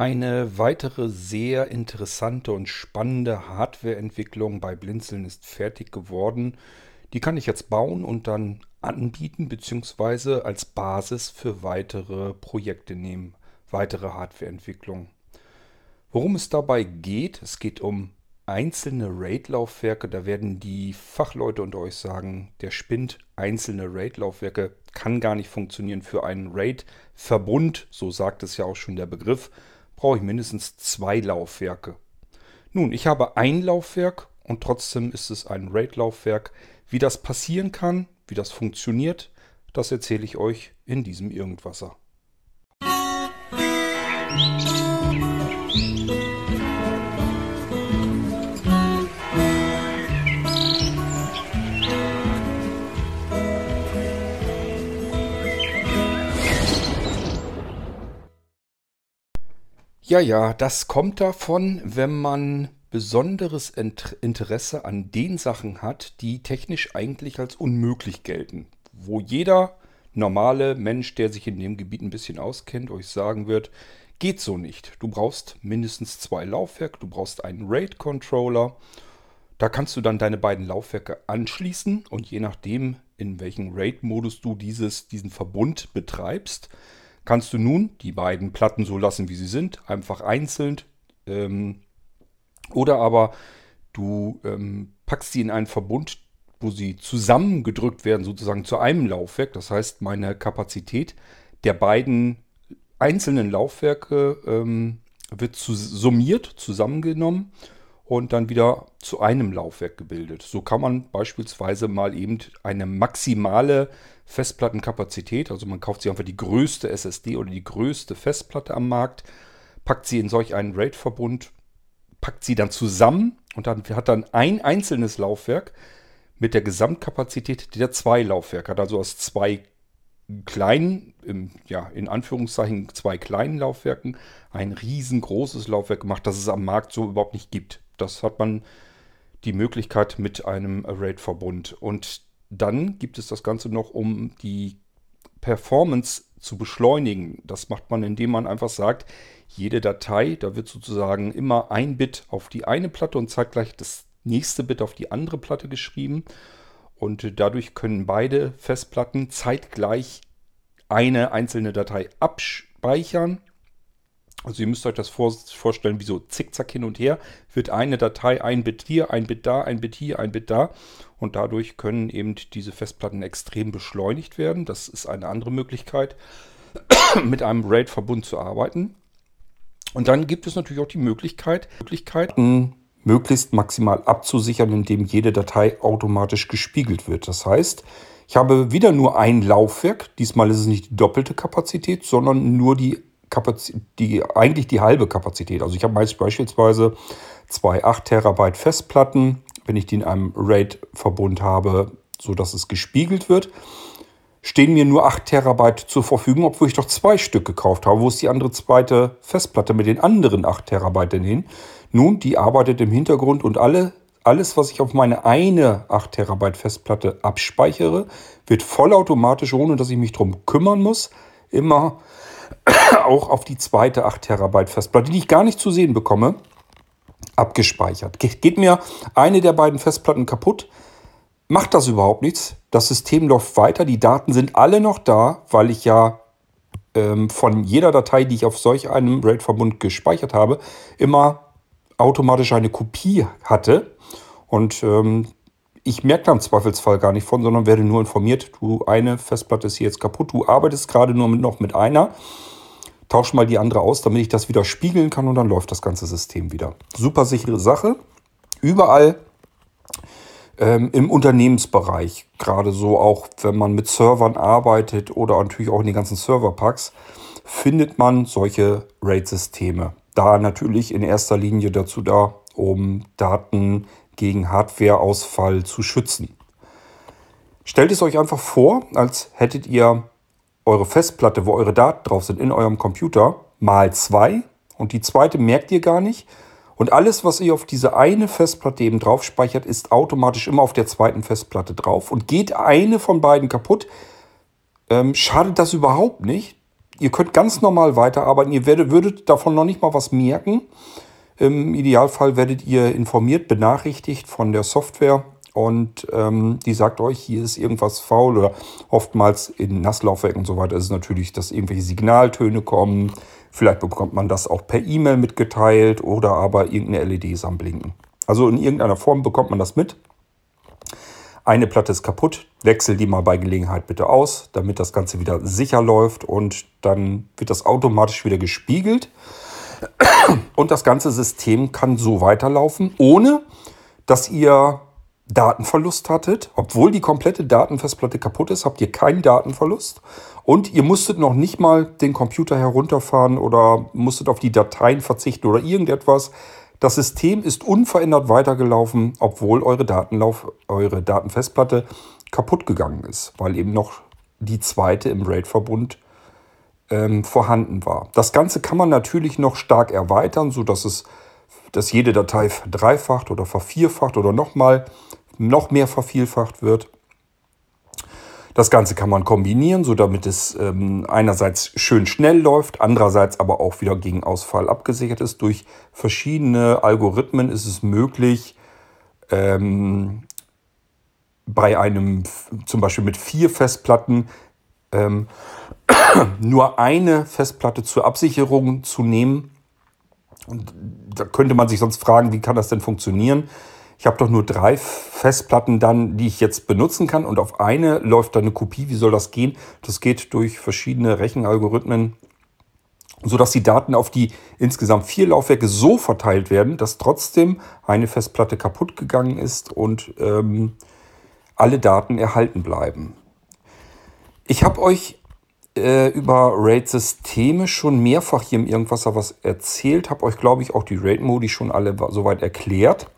Eine weitere sehr interessante und spannende Hardwareentwicklung bei Blinzeln ist fertig geworden. Die kann ich jetzt bauen und dann anbieten bzw. als Basis für weitere Projekte nehmen, weitere Hardwareentwicklung. Worum es dabei geht, es geht um einzelne RAID-Laufwerke. Da werden die Fachleute unter euch sagen, der spinnt. Einzelne RAID-Laufwerke kann gar nicht funktionieren für einen RAID-Verbund. So sagt es ja auch schon der Begriff. Brauche ich mindestens zwei Laufwerke. Nun, ich habe ein Laufwerk und trotzdem ist es ein RAID-Laufwerk. Wie das passieren kann, wie das funktioniert, das erzähle ich euch in diesem Irgendwasser. Musik Ja, ja, das kommt davon, wenn man besonderes Interesse an den Sachen hat, die technisch eigentlich als unmöglich gelten. Wo jeder normale Mensch, der sich in dem Gebiet ein bisschen auskennt, euch sagen wird, geht so nicht. Du brauchst mindestens zwei Laufwerke, du brauchst einen RAID-Controller. Da kannst du dann deine beiden Laufwerke anschließen und je nachdem, in welchem RAID-Modus du dieses, diesen Verbund betreibst, kannst du nun die beiden Platten so lassen, wie sie sind, einfach einzeln. Ähm, oder aber du ähm, packst sie in einen Verbund, wo sie zusammengedrückt werden, sozusagen zu einem Laufwerk. Das heißt, meine Kapazität der beiden einzelnen Laufwerke ähm, wird zu, summiert, zusammengenommen und dann wieder zu einem Laufwerk gebildet. So kann man beispielsweise mal eben eine maximale Festplattenkapazität, also man kauft sich einfach die größte SSD oder die größte Festplatte am Markt, packt sie in solch einen RAID-Verbund, packt sie dann zusammen und dann hat dann ein einzelnes Laufwerk mit der Gesamtkapazität der zwei Laufwerke, hat also aus zwei kleinen, im, ja, in Anführungszeichen zwei kleinen Laufwerken ein riesengroßes Laufwerk gemacht, das es am Markt so überhaupt nicht gibt. Das hat man die Möglichkeit mit einem RAID-Verbund. Und dann gibt es das Ganze noch, um die Performance zu beschleunigen. Das macht man, indem man einfach sagt, jede Datei, da wird sozusagen immer ein Bit auf die eine Platte und zeitgleich das nächste Bit auf die andere Platte geschrieben. Und dadurch können beide Festplatten zeitgleich eine einzelne Datei abspeichern also ihr müsst euch das vorstellen wie so zickzack hin und her. Wird eine Datei ein Bit hier, ein Bit da, ein Bit hier, ein Bit da. Und dadurch können eben diese Festplatten extrem beschleunigt werden. Das ist eine andere Möglichkeit, mit einem RAID-Verbund zu arbeiten. Und dann gibt es natürlich auch die Möglichkeit, Möglichkeiten möglichst maximal abzusichern, indem jede Datei automatisch gespiegelt wird. Das heißt, ich habe wieder nur ein Laufwerk. Diesmal ist es nicht die doppelte Kapazität, sondern nur die Kapazität, die, eigentlich die halbe Kapazität. Also ich habe meist beispielsweise zwei 8 Terabyte Festplatten, wenn ich die in einem RAID-Verbund habe, sodass es gespiegelt wird, stehen mir nur 8 Terabyte zur Verfügung, obwohl ich doch zwei Stück gekauft habe. Wo ist die andere zweite Festplatte mit den anderen 8 Terabyte denn hin? Nun, die arbeitet im Hintergrund und alle, alles, was ich auf meine eine 8 Terabyte Festplatte abspeichere, wird vollautomatisch, ohne dass ich mich darum kümmern muss, immer auch auf die zweite 8 Terabyte Festplatte, die ich gar nicht zu sehen bekomme, abgespeichert. Geht mir eine der beiden Festplatten kaputt, macht das überhaupt nichts. Das System läuft weiter, die Daten sind alle noch da, weil ich ja ähm, von jeder Datei, die ich auf solch einem RAID-Verbund gespeichert habe, immer automatisch eine Kopie hatte. Und ähm, ich merke da im Zweifelsfall gar nicht von, sondern werde nur informiert, du, eine Festplatte ist hier jetzt kaputt, du arbeitest gerade nur mit, noch mit einer tausche mal die andere aus, damit ich das wieder spiegeln kann und dann läuft das ganze System wieder. Super sichere Sache. Überall ähm, im Unternehmensbereich, gerade so auch, wenn man mit Servern arbeitet oder natürlich auch in den ganzen Serverpacks, findet man solche RAID-Systeme. Da natürlich in erster Linie dazu da, um Daten gegen Hardwareausfall zu schützen. Stellt es euch einfach vor, als hättet ihr eure Festplatte, wo eure Daten drauf sind, in eurem Computer, mal zwei. Und die zweite merkt ihr gar nicht. Und alles, was ihr auf diese eine Festplatte eben drauf speichert, ist automatisch immer auf der zweiten Festplatte drauf. Und geht eine von beiden kaputt, ähm, schadet das überhaupt nicht. ihr könnt ganz normal weiterarbeiten. Ihr werdet, würdet davon noch nicht mal was merken. Im Idealfall werdet ihr informiert, benachrichtigt von der Software und ähm, die sagt euch, hier ist irgendwas faul oder oftmals in Nasslaufwerken und so weiter ist es natürlich, dass irgendwelche Signaltöne kommen. Vielleicht bekommt man das auch per E-Mail mitgeteilt oder aber irgendeine LED ist am Blinken. Also in irgendeiner Form bekommt man das mit. Eine Platte ist kaputt, wechsel die mal bei Gelegenheit bitte aus, damit das Ganze wieder sicher läuft und dann wird das automatisch wieder gespiegelt. Und das ganze System kann so weiterlaufen, ohne dass ihr Datenverlust hattet. Obwohl die komplette Datenfestplatte kaputt ist, habt ihr keinen Datenverlust. Und ihr musstet noch nicht mal den Computer herunterfahren oder musstet auf die Dateien verzichten oder irgendetwas. Das System ist unverändert weitergelaufen, obwohl eure, Datenlauf, eure Datenfestplatte kaputt gegangen ist, weil eben noch die zweite im RAID-Verbund ähm, vorhanden war. Das Ganze kann man natürlich noch stark erweitern, sodass es, dass jede Datei verdreifacht oder vervierfacht oder nochmal noch mehr vervielfacht wird. Das Ganze kann man kombinieren, so damit es ähm, einerseits schön schnell läuft, andererseits aber auch wieder gegen Ausfall abgesichert ist. Durch verschiedene Algorithmen ist es möglich, ähm, bei einem zum Beispiel mit vier Festplatten ähm, nur eine Festplatte zur Absicherung zu nehmen. Und da könnte man sich sonst fragen, wie kann das denn funktionieren? Ich habe doch nur drei Festplatten dann, die ich jetzt benutzen kann und auf eine läuft dann eine Kopie. Wie soll das gehen? Das geht durch verschiedene Rechenalgorithmen, sodass die Daten auf die insgesamt vier Laufwerke so verteilt werden, dass trotzdem eine Festplatte kaputt gegangen ist und ähm, alle Daten erhalten bleiben. Ich habe euch äh, über RAID-Systeme schon mehrfach hier im Irgendwasser was erzählt, habe euch, glaube ich, auch die RAID-Modi schon alle soweit erklärt.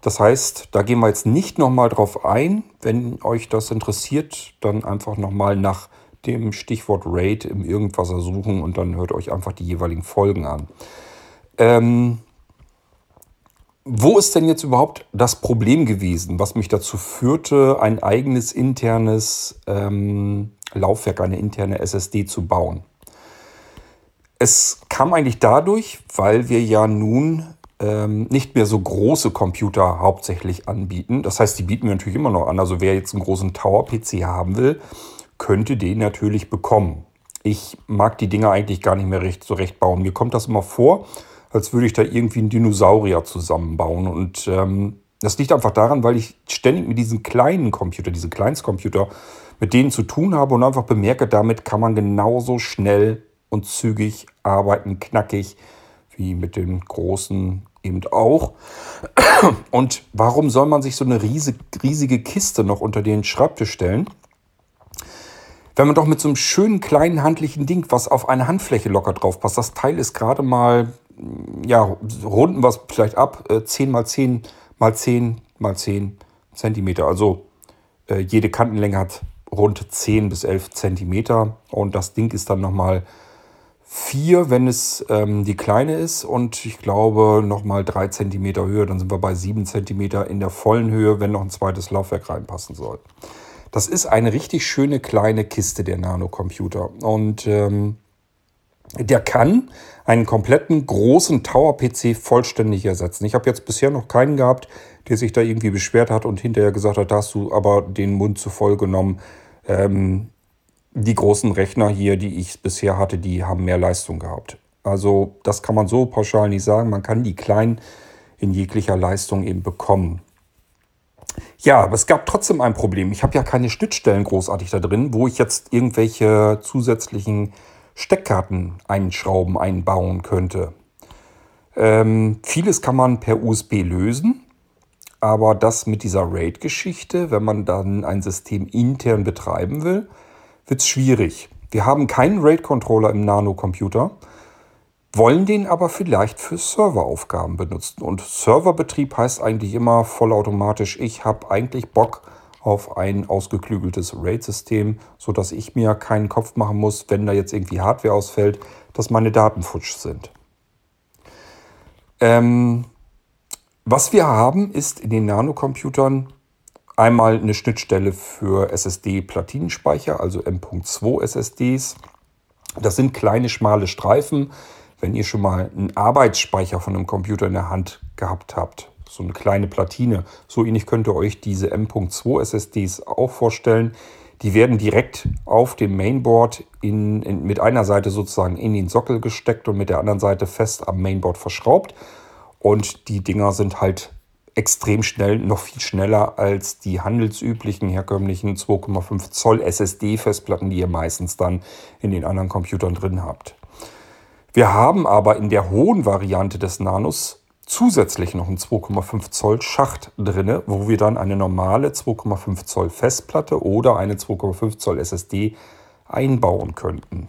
Das heißt, da gehen wir jetzt nicht nochmal drauf ein. Wenn euch das interessiert, dann einfach nochmal nach dem Stichwort RAID im Irgendwasser suchen und dann hört euch einfach die jeweiligen Folgen an. Ähm, wo ist denn jetzt überhaupt das Problem gewesen, was mich dazu führte, ein eigenes internes ähm, Laufwerk, eine interne SSD zu bauen? Es kam eigentlich dadurch, weil wir ja nun ähm, nicht mehr so große Computer hauptsächlich anbieten. Das heißt, die bieten wir natürlich immer noch an. Also wer jetzt einen großen Tower-PC haben will, könnte den natürlich bekommen. Ich mag die Dinger eigentlich gar nicht mehr recht, so recht bauen. Mir kommt das immer vor, als würde ich da irgendwie einen Dinosaurier zusammenbauen. Und ähm, das liegt einfach daran, weil ich ständig mit diesen kleinen Computer, diese Kleinstcomputer, mit denen zu tun habe und einfach bemerke, damit kann man genauso schnell und zügig arbeiten, knackig, wie mit den großen eben auch. Und warum soll man sich so eine riesige, riesige Kiste noch unter den Schreibtisch stellen? Wenn man doch mit so einem schönen kleinen handlichen Ding, was auf eine Handfläche locker drauf passt, das Teil ist gerade mal, ja, runden es vielleicht ab, 10 äh, mal 10 mal 10 mal 10 Zentimeter. Also äh, jede Kantenlänge hat rund 10 bis 11 Zentimeter und das Ding ist dann nochmal 4, wenn es ähm, die kleine ist und ich glaube nochmal 3 cm Höhe, dann sind wir bei 7 cm in der vollen Höhe, wenn noch ein zweites Laufwerk reinpassen soll. Das ist eine richtig schöne kleine Kiste, der Nano-Computer. Und ähm, der kann einen kompletten großen Tower-PC vollständig ersetzen. Ich habe jetzt bisher noch keinen gehabt, der sich da irgendwie beschwert hat und hinterher gesagt hat, da hast du aber den Mund zu voll genommen. Ähm, die großen Rechner hier, die ich bisher hatte, die haben mehr Leistung gehabt. Also das kann man so pauschal nicht sagen. Man kann die kleinen in jeglicher Leistung eben bekommen. Ja, aber es gab trotzdem ein Problem. Ich habe ja keine Schnittstellen großartig da drin, wo ich jetzt irgendwelche zusätzlichen Steckkarten einschrauben, einbauen könnte. Ähm, vieles kann man per USB lösen, aber das mit dieser RAID-Geschichte, wenn man dann ein System intern betreiben will, wird es schwierig. Wir haben keinen RAID-Controller im Nano-Computer, wollen den aber vielleicht für Serveraufgaben benutzen. Und Serverbetrieb heißt eigentlich immer vollautomatisch, ich habe eigentlich Bock auf ein ausgeklügeltes RAID-System, sodass ich mir keinen Kopf machen muss, wenn da jetzt irgendwie Hardware ausfällt, dass meine Daten futsch sind. Ähm, was wir haben, ist in den Nanocomputern Einmal eine Schnittstelle für SSD-Platinenspeicher, also M.2 SSDs. Das sind kleine, schmale Streifen. Wenn ihr schon mal einen Arbeitsspeicher von einem Computer in der Hand gehabt habt, so eine kleine Platine, so ähnlich könnt ihr euch diese M.2 SSDs auch vorstellen. Die werden direkt auf dem Mainboard in, in, mit einer Seite sozusagen in den Sockel gesteckt und mit der anderen Seite fest am Mainboard verschraubt. Und die Dinger sind halt extrem schnell, noch viel schneller als die handelsüblichen herkömmlichen 2,5 Zoll SSD-Festplatten, die ihr meistens dann in den anderen Computern drin habt. Wir haben aber in der hohen Variante des Nanos zusätzlich noch einen 2,5 Zoll Schacht drin, wo wir dann eine normale 2,5 Zoll Festplatte oder eine 2,5 Zoll SSD einbauen könnten.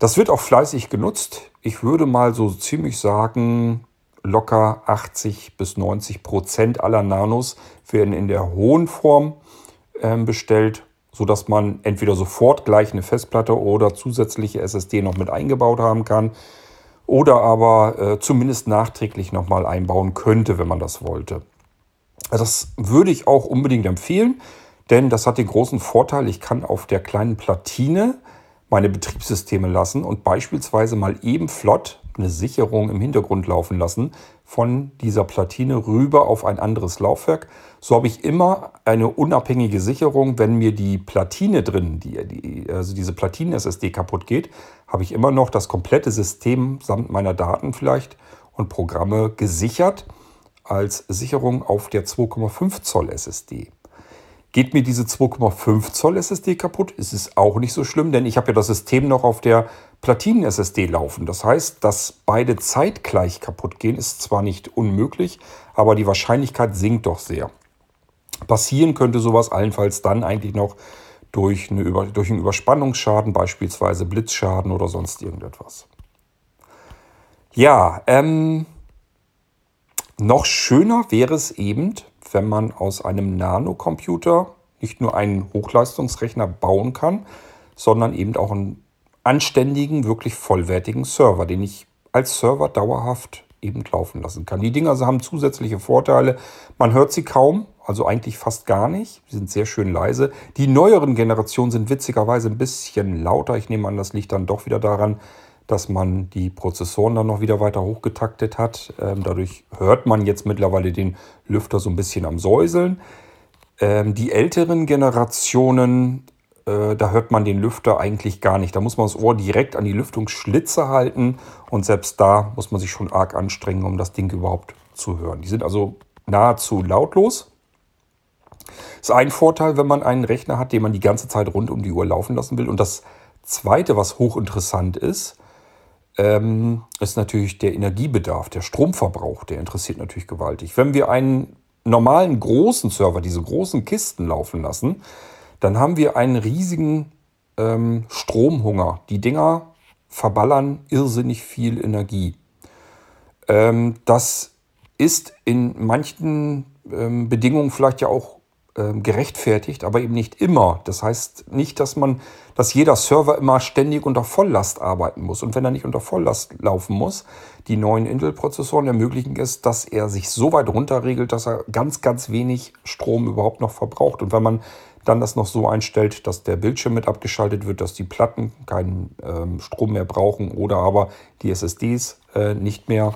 Das wird auch fleißig genutzt. Ich würde mal so ziemlich sagen, locker 80 bis 90 Prozent aller Nanos werden in der hohen Form äh, bestellt, sodass man entweder sofort gleich eine Festplatte oder zusätzliche SSD noch mit eingebaut haben kann oder aber äh, zumindest nachträglich nochmal einbauen könnte, wenn man das wollte. Das würde ich auch unbedingt empfehlen, denn das hat den großen Vorteil, ich kann auf der kleinen Platine meine Betriebssysteme lassen und beispielsweise mal eben flott eine Sicherung im Hintergrund laufen lassen von dieser Platine rüber auf ein anderes Laufwerk. So habe ich immer eine unabhängige Sicherung. Wenn mir die Platine drin, die, die, also diese Platinen-SSD kaputt geht, habe ich immer noch das komplette System samt meiner Daten vielleicht und Programme gesichert als Sicherung auf der 2,5 Zoll SSD. Geht mir diese 2,5 Zoll SSD kaputt, ist es auch nicht so schlimm, denn ich habe ja das System noch auf der Platinen-SSD laufen. Das heißt, dass beide zeitgleich kaputt gehen, ist zwar nicht unmöglich, aber die Wahrscheinlichkeit sinkt doch sehr. Passieren könnte sowas allenfalls dann eigentlich noch durch, eine Über durch einen Überspannungsschaden, beispielsweise Blitzschaden oder sonst irgendetwas. Ja, ähm, noch schöner wäre es eben, wenn man aus einem Nanocomputer nicht nur einen Hochleistungsrechner bauen kann, sondern eben auch einen anständigen, wirklich vollwertigen Server, den ich als Server dauerhaft eben laufen lassen kann. Die Dinger haben zusätzliche Vorteile. Man hört sie kaum, also eigentlich fast gar nicht. Sie sind sehr schön leise. Die neueren Generationen sind witzigerweise ein bisschen lauter. Ich nehme an, das liegt dann doch wieder daran, dass man die Prozessoren dann noch wieder weiter hochgetaktet hat. Ähm, dadurch hört man jetzt mittlerweile den Lüfter so ein bisschen am Säuseln. Ähm, die älteren Generationen, äh, da hört man den Lüfter eigentlich gar nicht. Da muss man das Ohr direkt an die Lüftungsschlitze halten und selbst da muss man sich schon arg anstrengen, um das Ding überhaupt zu hören. Die sind also nahezu lautlos. Das ist ein Vorteil, wenn man einen Rechner hat, den man die ganze Zeit rund um die Uhr laufen lassen will. Und das Zweite, was hochinteressant ist, ähm, ist natürlich der Energiebedarf, der Stromverbrauch, der interessiert natürlich gewaltig. Wenn wir einen normalen großen Server, diese großen Kisten laufen lassen, dann haben wir einen riesigen ähm, Stromhunger. Die Dinger verballern irrsinnig viel Energie. Ähm, das ist in manchen ähm, Bedingungen vielleicht ja auch ähm, gerechtfertigt, aber eben nicht immer. Das heißt nicht, dass man, dass jeder Server immer ständig unter Volllast arbeiten muss. Und wenn er nicht unter Volllast laufen muss, die neuen Intel-Prozessoren ermöglichen es, dass er sich so weit runterregelt, dass er ganz, ganz wenig Strom überhaupt noch verbraucht. Und wenn man dann das noch so einstellt, dass der Bildschirm mit abgeschaltet wird, dass die Platten keinen ähm, Strom mehr brauchen oder aber die SSDs äh, nicht mehr,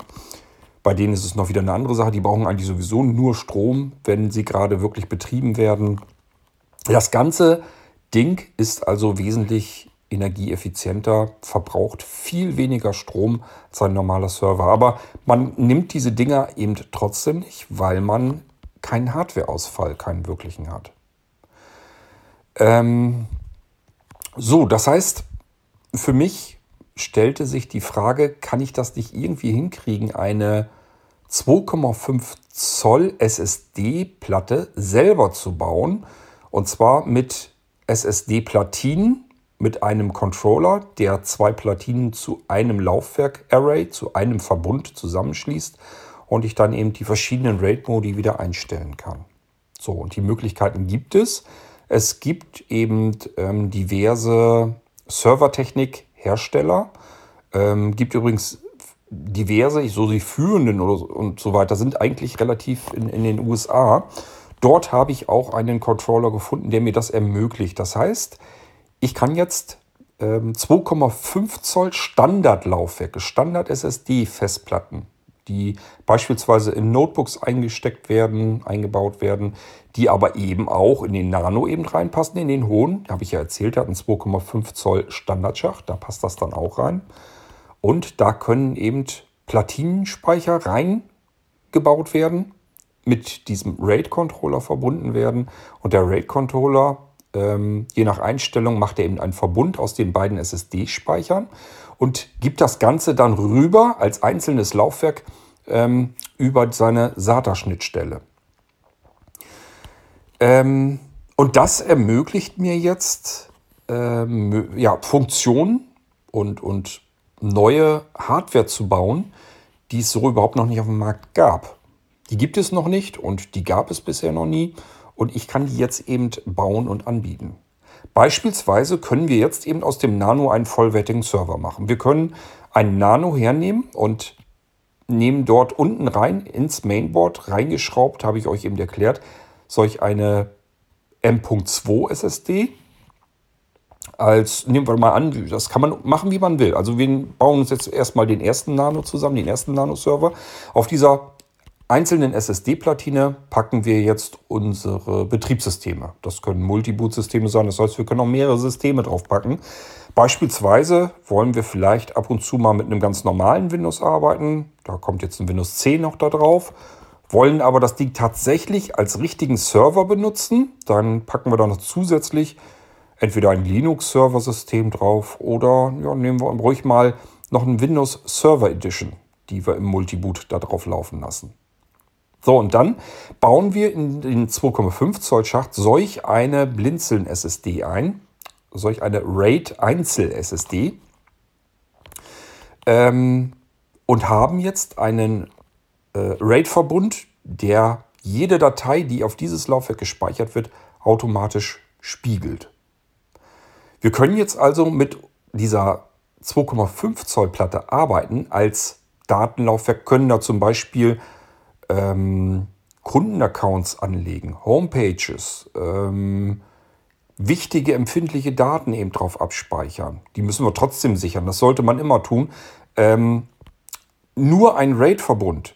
bei denen ist es noch wieder eine andere Sache. Die brauchen eigentlich sowieso nur Strom, wenn sie gerade wirklich betrieben werden. Das ganze Ding ist also wesentlich energieeffizienter, verbraucht viel weniger Strom als ein normaler Server. Aber man nimmt diese Dinger eben trotzdem nicht, weil man keinen Hardwareausfall, keinen wirklichen hat. Ähm, so, das heißt, für mich stellte sich die Frage, kann ich das nicht irgendwie hinkriegen, eine 2,5 Zoll SSD-Platte selber zu bauen. Und zwar mit SSD-Platinen, mit einem Controller, der zwei Platinen zu einem Laufwerk-Array, zu einem Verbund zusammenschließt und ich dann eben die verschiedenen RAID-Modi wieder einstellen kann. So, und die Möglichkeiten gibt es. Es gibt eben ähm, diverse Servertechnik-Hersteller. Ähm, gibt übrigens diverse, so die führenden oder, und so weiter, sind eigentlich relativ in, in den USA. Dort habe ich auch einen Controller gefunden, der mir das ermöglicht. Das heißt, ich kann jetzt ähm, 2,5 Zoll Standardlaufwerke, Standard-SSD-Festplatten, die beispielsweise in Notebooks eingesteckt werden, eingebaut werden, die aber eben auch in den Nano eben reinpassen, in den hohen. Habe ich ja erzählt, hat einen 2,5 Zoll Standardschacht, da passt das dann auch rein. Und da können eben Platinenspeicher reingebaut werden, mit diesem RAID-Controller verbunden werden. Und der RAID-Controller, ähm, je nach Einstellung, macht er eben einen Verbund aus den beiden SSD-Speichern und gibt das Ganze dann rüber als einzelnes Laufwerk ähm, über seine SATA-Schnittstelle. Ähm, und das ermöglicht mir jetzt ähm, ja, Funktionen und, und neue Hardware zu bauen, die es so überhaupt noch nicht auf dem Markt gab. Die gibt es noch nicht und die gab es bisher noch nie und ich kann die jetzt eben bauen und anbieten. Beispielsweise können wir jetzt eben aus dem Nano einen vollwertigen Server machen. Wir können einen Nano hernehmen und nehmen dort unten rein ins Mainboard reingeschraubt, habe ich euch eben erklärt, solch eine M.2 SSD als, nehmen wir mal an, das kann man machen, wie man will. Also wir bauen uns jetzt erstmal den ersten Nano zusammen, den ersten Nano-Server. Auf dieser einzelnen SSD-Platine packen wir jetzt unsere Betriebssysteme. Das können Multiboot-Systeme sein, das heißt, wir können auch mehrere Systeme drauf packen. Beispielsweise wollen wir vielleicht ab und zu mal mit einem ganz normalen Windows arbeiten. Da kommt jetzt ein Windows 10 noch da drauf. Wollen aber das Ding tatsächlich als richtigen Server benutzen. Dann packen wir da noch zusätzlich entweder ein Linux-Server-System drauf oder ja, nehmen wir ruhig mal noch ein Windows Server Edition, die wir im Multiboot da drauf laufen lassen. So, und dann bauen wir in den 2,5 Zoll Schacht solch eine Blinzeln SSD ein, solch eine RAID Einzel SSD ähm, und haben jetzt einen äh, RAID-Verbund, der jede Datei, die auf dieses Laufwerk gespeichert wird, automatisch spiegelt. Wir können jetzt also mit dieser 2,5 Zoll Platte arbeiten als Datenlaufwerk, können da zum Beispiel ähm, Kundenaccounts anlegen, Homepages, ähm, wichtige empfindliche Daten eben drauf abspeichern. Die müssen wir trotzdem sichern, das sollte man immer tun. Ähm, nur ein RAID-Verbund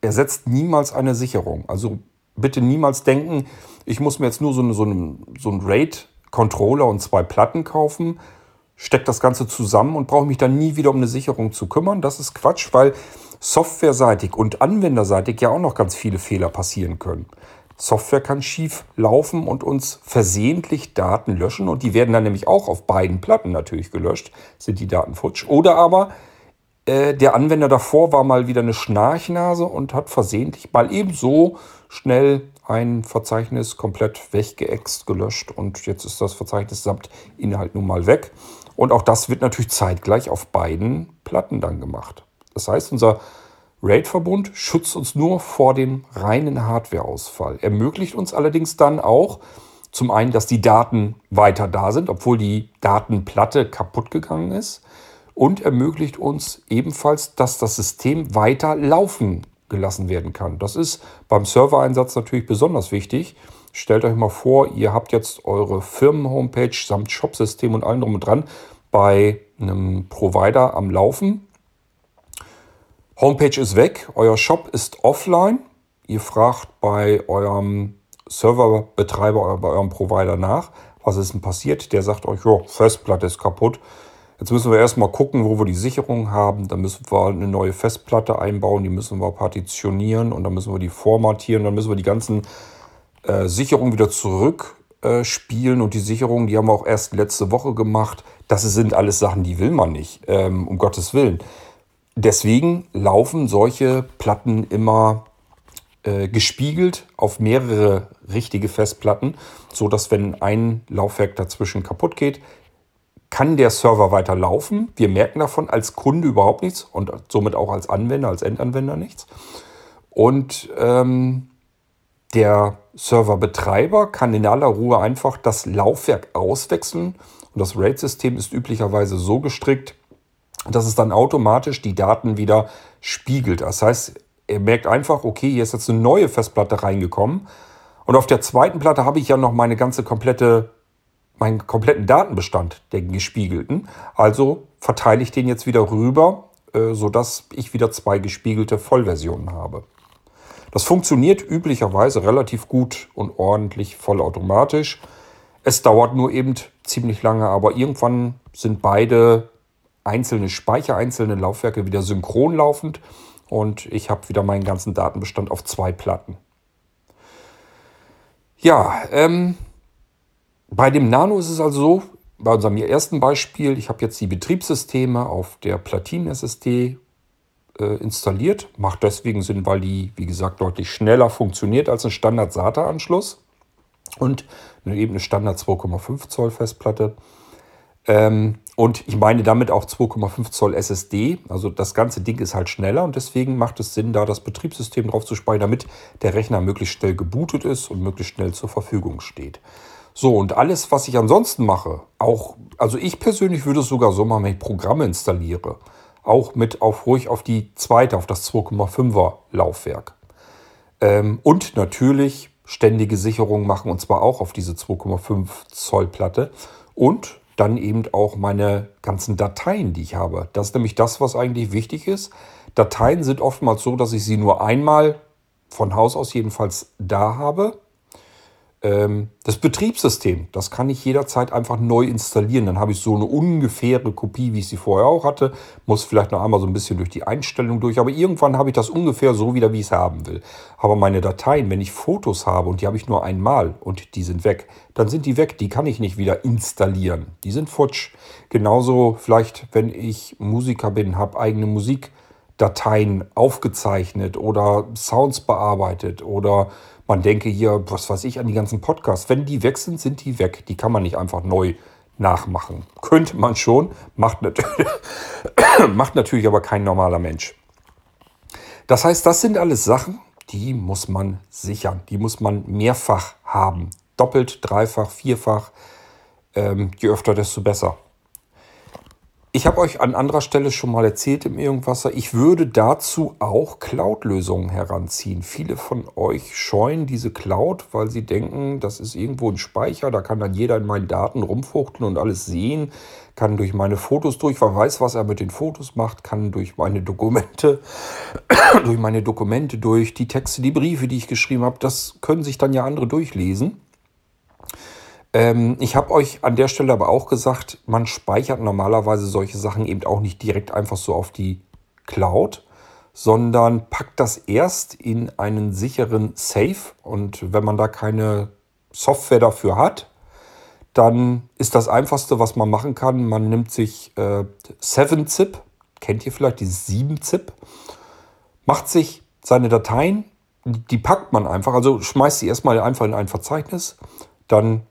ersetzt niemals eine Sicherung. Also bitte niemals denken, ich muss mir jetzt nur so, eine, so, einen, so ein RAID Controller und zwei Platten kaufen, steckt das Ganze zusammen und brauche mich dann nie wieder um eine Sicherung zu kümmern. Das ist Quatsch, weil softwareseitig und anwenderseitig ja auch noch ganz viele Fehler passieren können. Software kann schief laufen und uns versehentlich Daten löschen und die werden dann nämlich auch auf beiden Platten natürlich gelöscht, sind die Daten futsch. Oder aber äh, der Anwender davor war mal wieder eine Schnarchnase und hat versehentlich mal ebenso schnell ein Verzeichnis komplett weggeext, gelöscht und jetzt ist das Verzeichnis samt Inhalt nun mal weg. Und auch das wird natürlich zeitgleich auf beiden Platten dann gemacht. Das heißt, unser RAID-Verbund schützt uns nur vor dem reinen Hardwareausfall. Ermöglicht uns allerdings dann auch zum einen, dass die Daten weiter da sind, obwohl die Datenplatte kaputt gegangen ist. Und ermöglicht uns ebenfalls, dass das System weiter laufen gelassen werden kann. Das ist beim Server-Einsatz natürlich besonders wichtig. Stellt euch mal vor, ihr habt jetzt eure Firmen-Homepage samt Shopsystem und allem drum und dran bei einem Provider am Laufen. Homepage ist weg, euer Shop ist offline. Ihr fragt bei eurem Serverbetreiber, bei eurem Provider nach, was ist denn passiert. Der sagt euch, jo, Festplatte ist kaputt. Jetzt müssen wir erstmal gucken, wo wir die Sicherung haben. Dann müssen wir eine neue Festplatte einbauen, die müssen wir partitionieren und dann müssen wir die formatieren. Dann müssen wir die ganzen äh, Sicherungen wieder zurückspielen. Äh, und die Sicherungen, die haben wir auch erst letzte Woche gemacht. Das sind alles Sachen, die will man nicht, ähm, um Gottes Willen. Deswegen laufen solche Platten immer äh, gespiegelt auf mehrere richtige Festplatten, sodass wenn ein Laufwerk dazwischen kaputt geht, kann der Server weiter laufen. Wir merken davon als Kunde überhaupt nichts und somit auch als Anwender, als Endanwender nichts. Und ähm, der Serverbetreiber kann in aller Ruhe einfach das Laufwerk auswechseln. Und das RAID-System ist üblicherweise so gestrickt, dass es dann automatisch die Daten wieder spiegelt. Das heißt, er merkt einfach, okay, hier ist jetzt eine neue Festplatte reingekommen. Und auf der zweiten Platte habe ich ja noch meine ganze komplette meinen kompletten Datenbestand, den gespiegelten. Also verteile ich den jetzt wieder rüber, äh, sodass ich wieder zwei gespiegelte Vollversionen habe. Das funktioniert üblicherweise relativ gut und ordentlich vollautomatisch. Es dauert nur eben ziemlich lange, aber irgendwann sind beide einzelne Speicher, einzelne Laufwerke wieder synchron laufend und ich habe wieder meinen ganzen Datenbestand auf zwei Platten. Ja, ähm, bei dem Nano ist es also so, bei unserem ersten Beispiel, ich habe jetzt die Betriebssysteme auf der Platinen-SSD äh, installiert. Macht deswegen Sinn, weil die, wie gesagt, deutlich schneller funktioniert als ein Standard-SATA-Anschluss und eben eine Standard 2,5 Zoll Festplatte. Ähm, und ich meine damit auch 2,5 Zoll SSD. Also das ganze Ding ist halt schneller und deswegen macht es Sinn, da das Betriebssystem drauf zu speichern, damit der Rechner möglichst schnell gebootet ist und möglichst schnell zur Verfügung steht. So, und alles, was ich ansonsten mache, auch, also ich persönlich würde es sogar so machen, wenn ich Programme installiere, auch mit auf ruhig auf die zweite, auf das 2,5er Laufwerk. Ähm, und natürlich ständige Sicherung machen und zwar auch auf diese 2,5 Zoll Platte. Und dann eben auch meine ganzen Dateien, die ich habe. Das ist nämlich das, was eigentlich wichtig ist. Dateien sind oftmals so, dass ich sie nur einmal von Haus aus jedenfalls da habe. Ähm, das Betriebssystem, das kann ich jederzeit einfach neu installieren. Dann habe ich so eine ungefähre Kopie, wie ich sie vorher auch hatte. Muss vielleicht noch einmal so ein bisschen durch die Einstellung durch. Aber irgendwann habe ich das ungefähr so wieder, wie ich es haben will. Aber meine Dateien, wenn ich Fotos habe und die habe ich nur einmal und die sind weg, dann sind die weg. Die kann ich nicht wieder installieren. Die sind futsch. Genauso vielleicht, wenn ich Musiker bin, habe eigene Musikdateien aufgezeichnet oder Sounds bearbeitet oder man denke hier, was weiß ich, an die ganzen Podcasts. Wenn die weg sind, sind die weg. Die kann man nicht einfach neu nachmachen. Könnte man schon, macht natürlich, macht natürlich aber kein normaler Mensch. Das heißt, das sind alles Sachen, die muss man sichern. Die muss man mehrfach haben. Doppelt, dreifach, vierfach. Ähm, je öfter, desto besser. Ich habe euch an anderer Stelle schon mal erzählt im Irgendwasser, ich würde dazu auch Cloud-Lösungen heranziehen. Viele von euch scheuen diese Cloud, weil sie denken, das ist irgendwo ein Speicher, da kann dann jeder in meinen Daten rumfuchteln und alles sehen, kann durch meine Fotos durch, weil weiß, was er mit den Fotos macht, kann durch meine Dokumente, durch meine Dokumente durch, die Texte, die Briefe, die ich geschrieben habe, das können sich dann ja andere durchlesen. Ähm, ich habe euch an der Stelle aber auch gesagt, man speichert normalerweise solche Sachen eben auch nicht direkt einfach so auf die Cloud, sondern packt das erst in einen sicheren Safe. Und wenn man da keine Software dafür hat, dann ist das einfachste, was man machen kann, man nimmt sich äh, 7-Zip, kennt ihr vielleicht dieses 7-Zip, macht sich seine Dateien, die packt man einfach, also schmeißt sie erstmal einfach in ein Verzeichnis, dann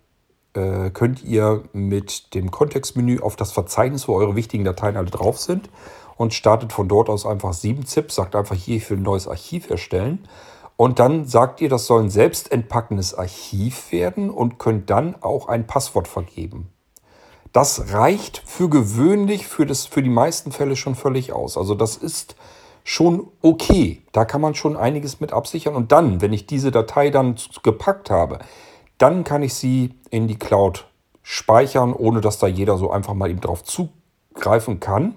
äh, könnt ihr mit dem Kontextmenü auf das Verzeichnis, wo eure wichtigen Dateien alle drauf sind und startet von dort aus einfach 7-Zip, sagt einfach hier, ich will ein neues Archiv erstellen. Und dann sagt ihr, das soll ein selbst entpackendes Archiv werden und könnt dann auch ein Passwort vergeben. Das reicht für gewöhnlich für, das, für die meisten Fälle schon völlig aus. Also das ist schon okay. Da kann man schon einiges mit absichern. Und dann, wenn ich diese Datei dann gepackt habe, dann kann ich sie in die Cloud speichern, ohne dass da jeder so einfach mal eben drauf zugreifen kann.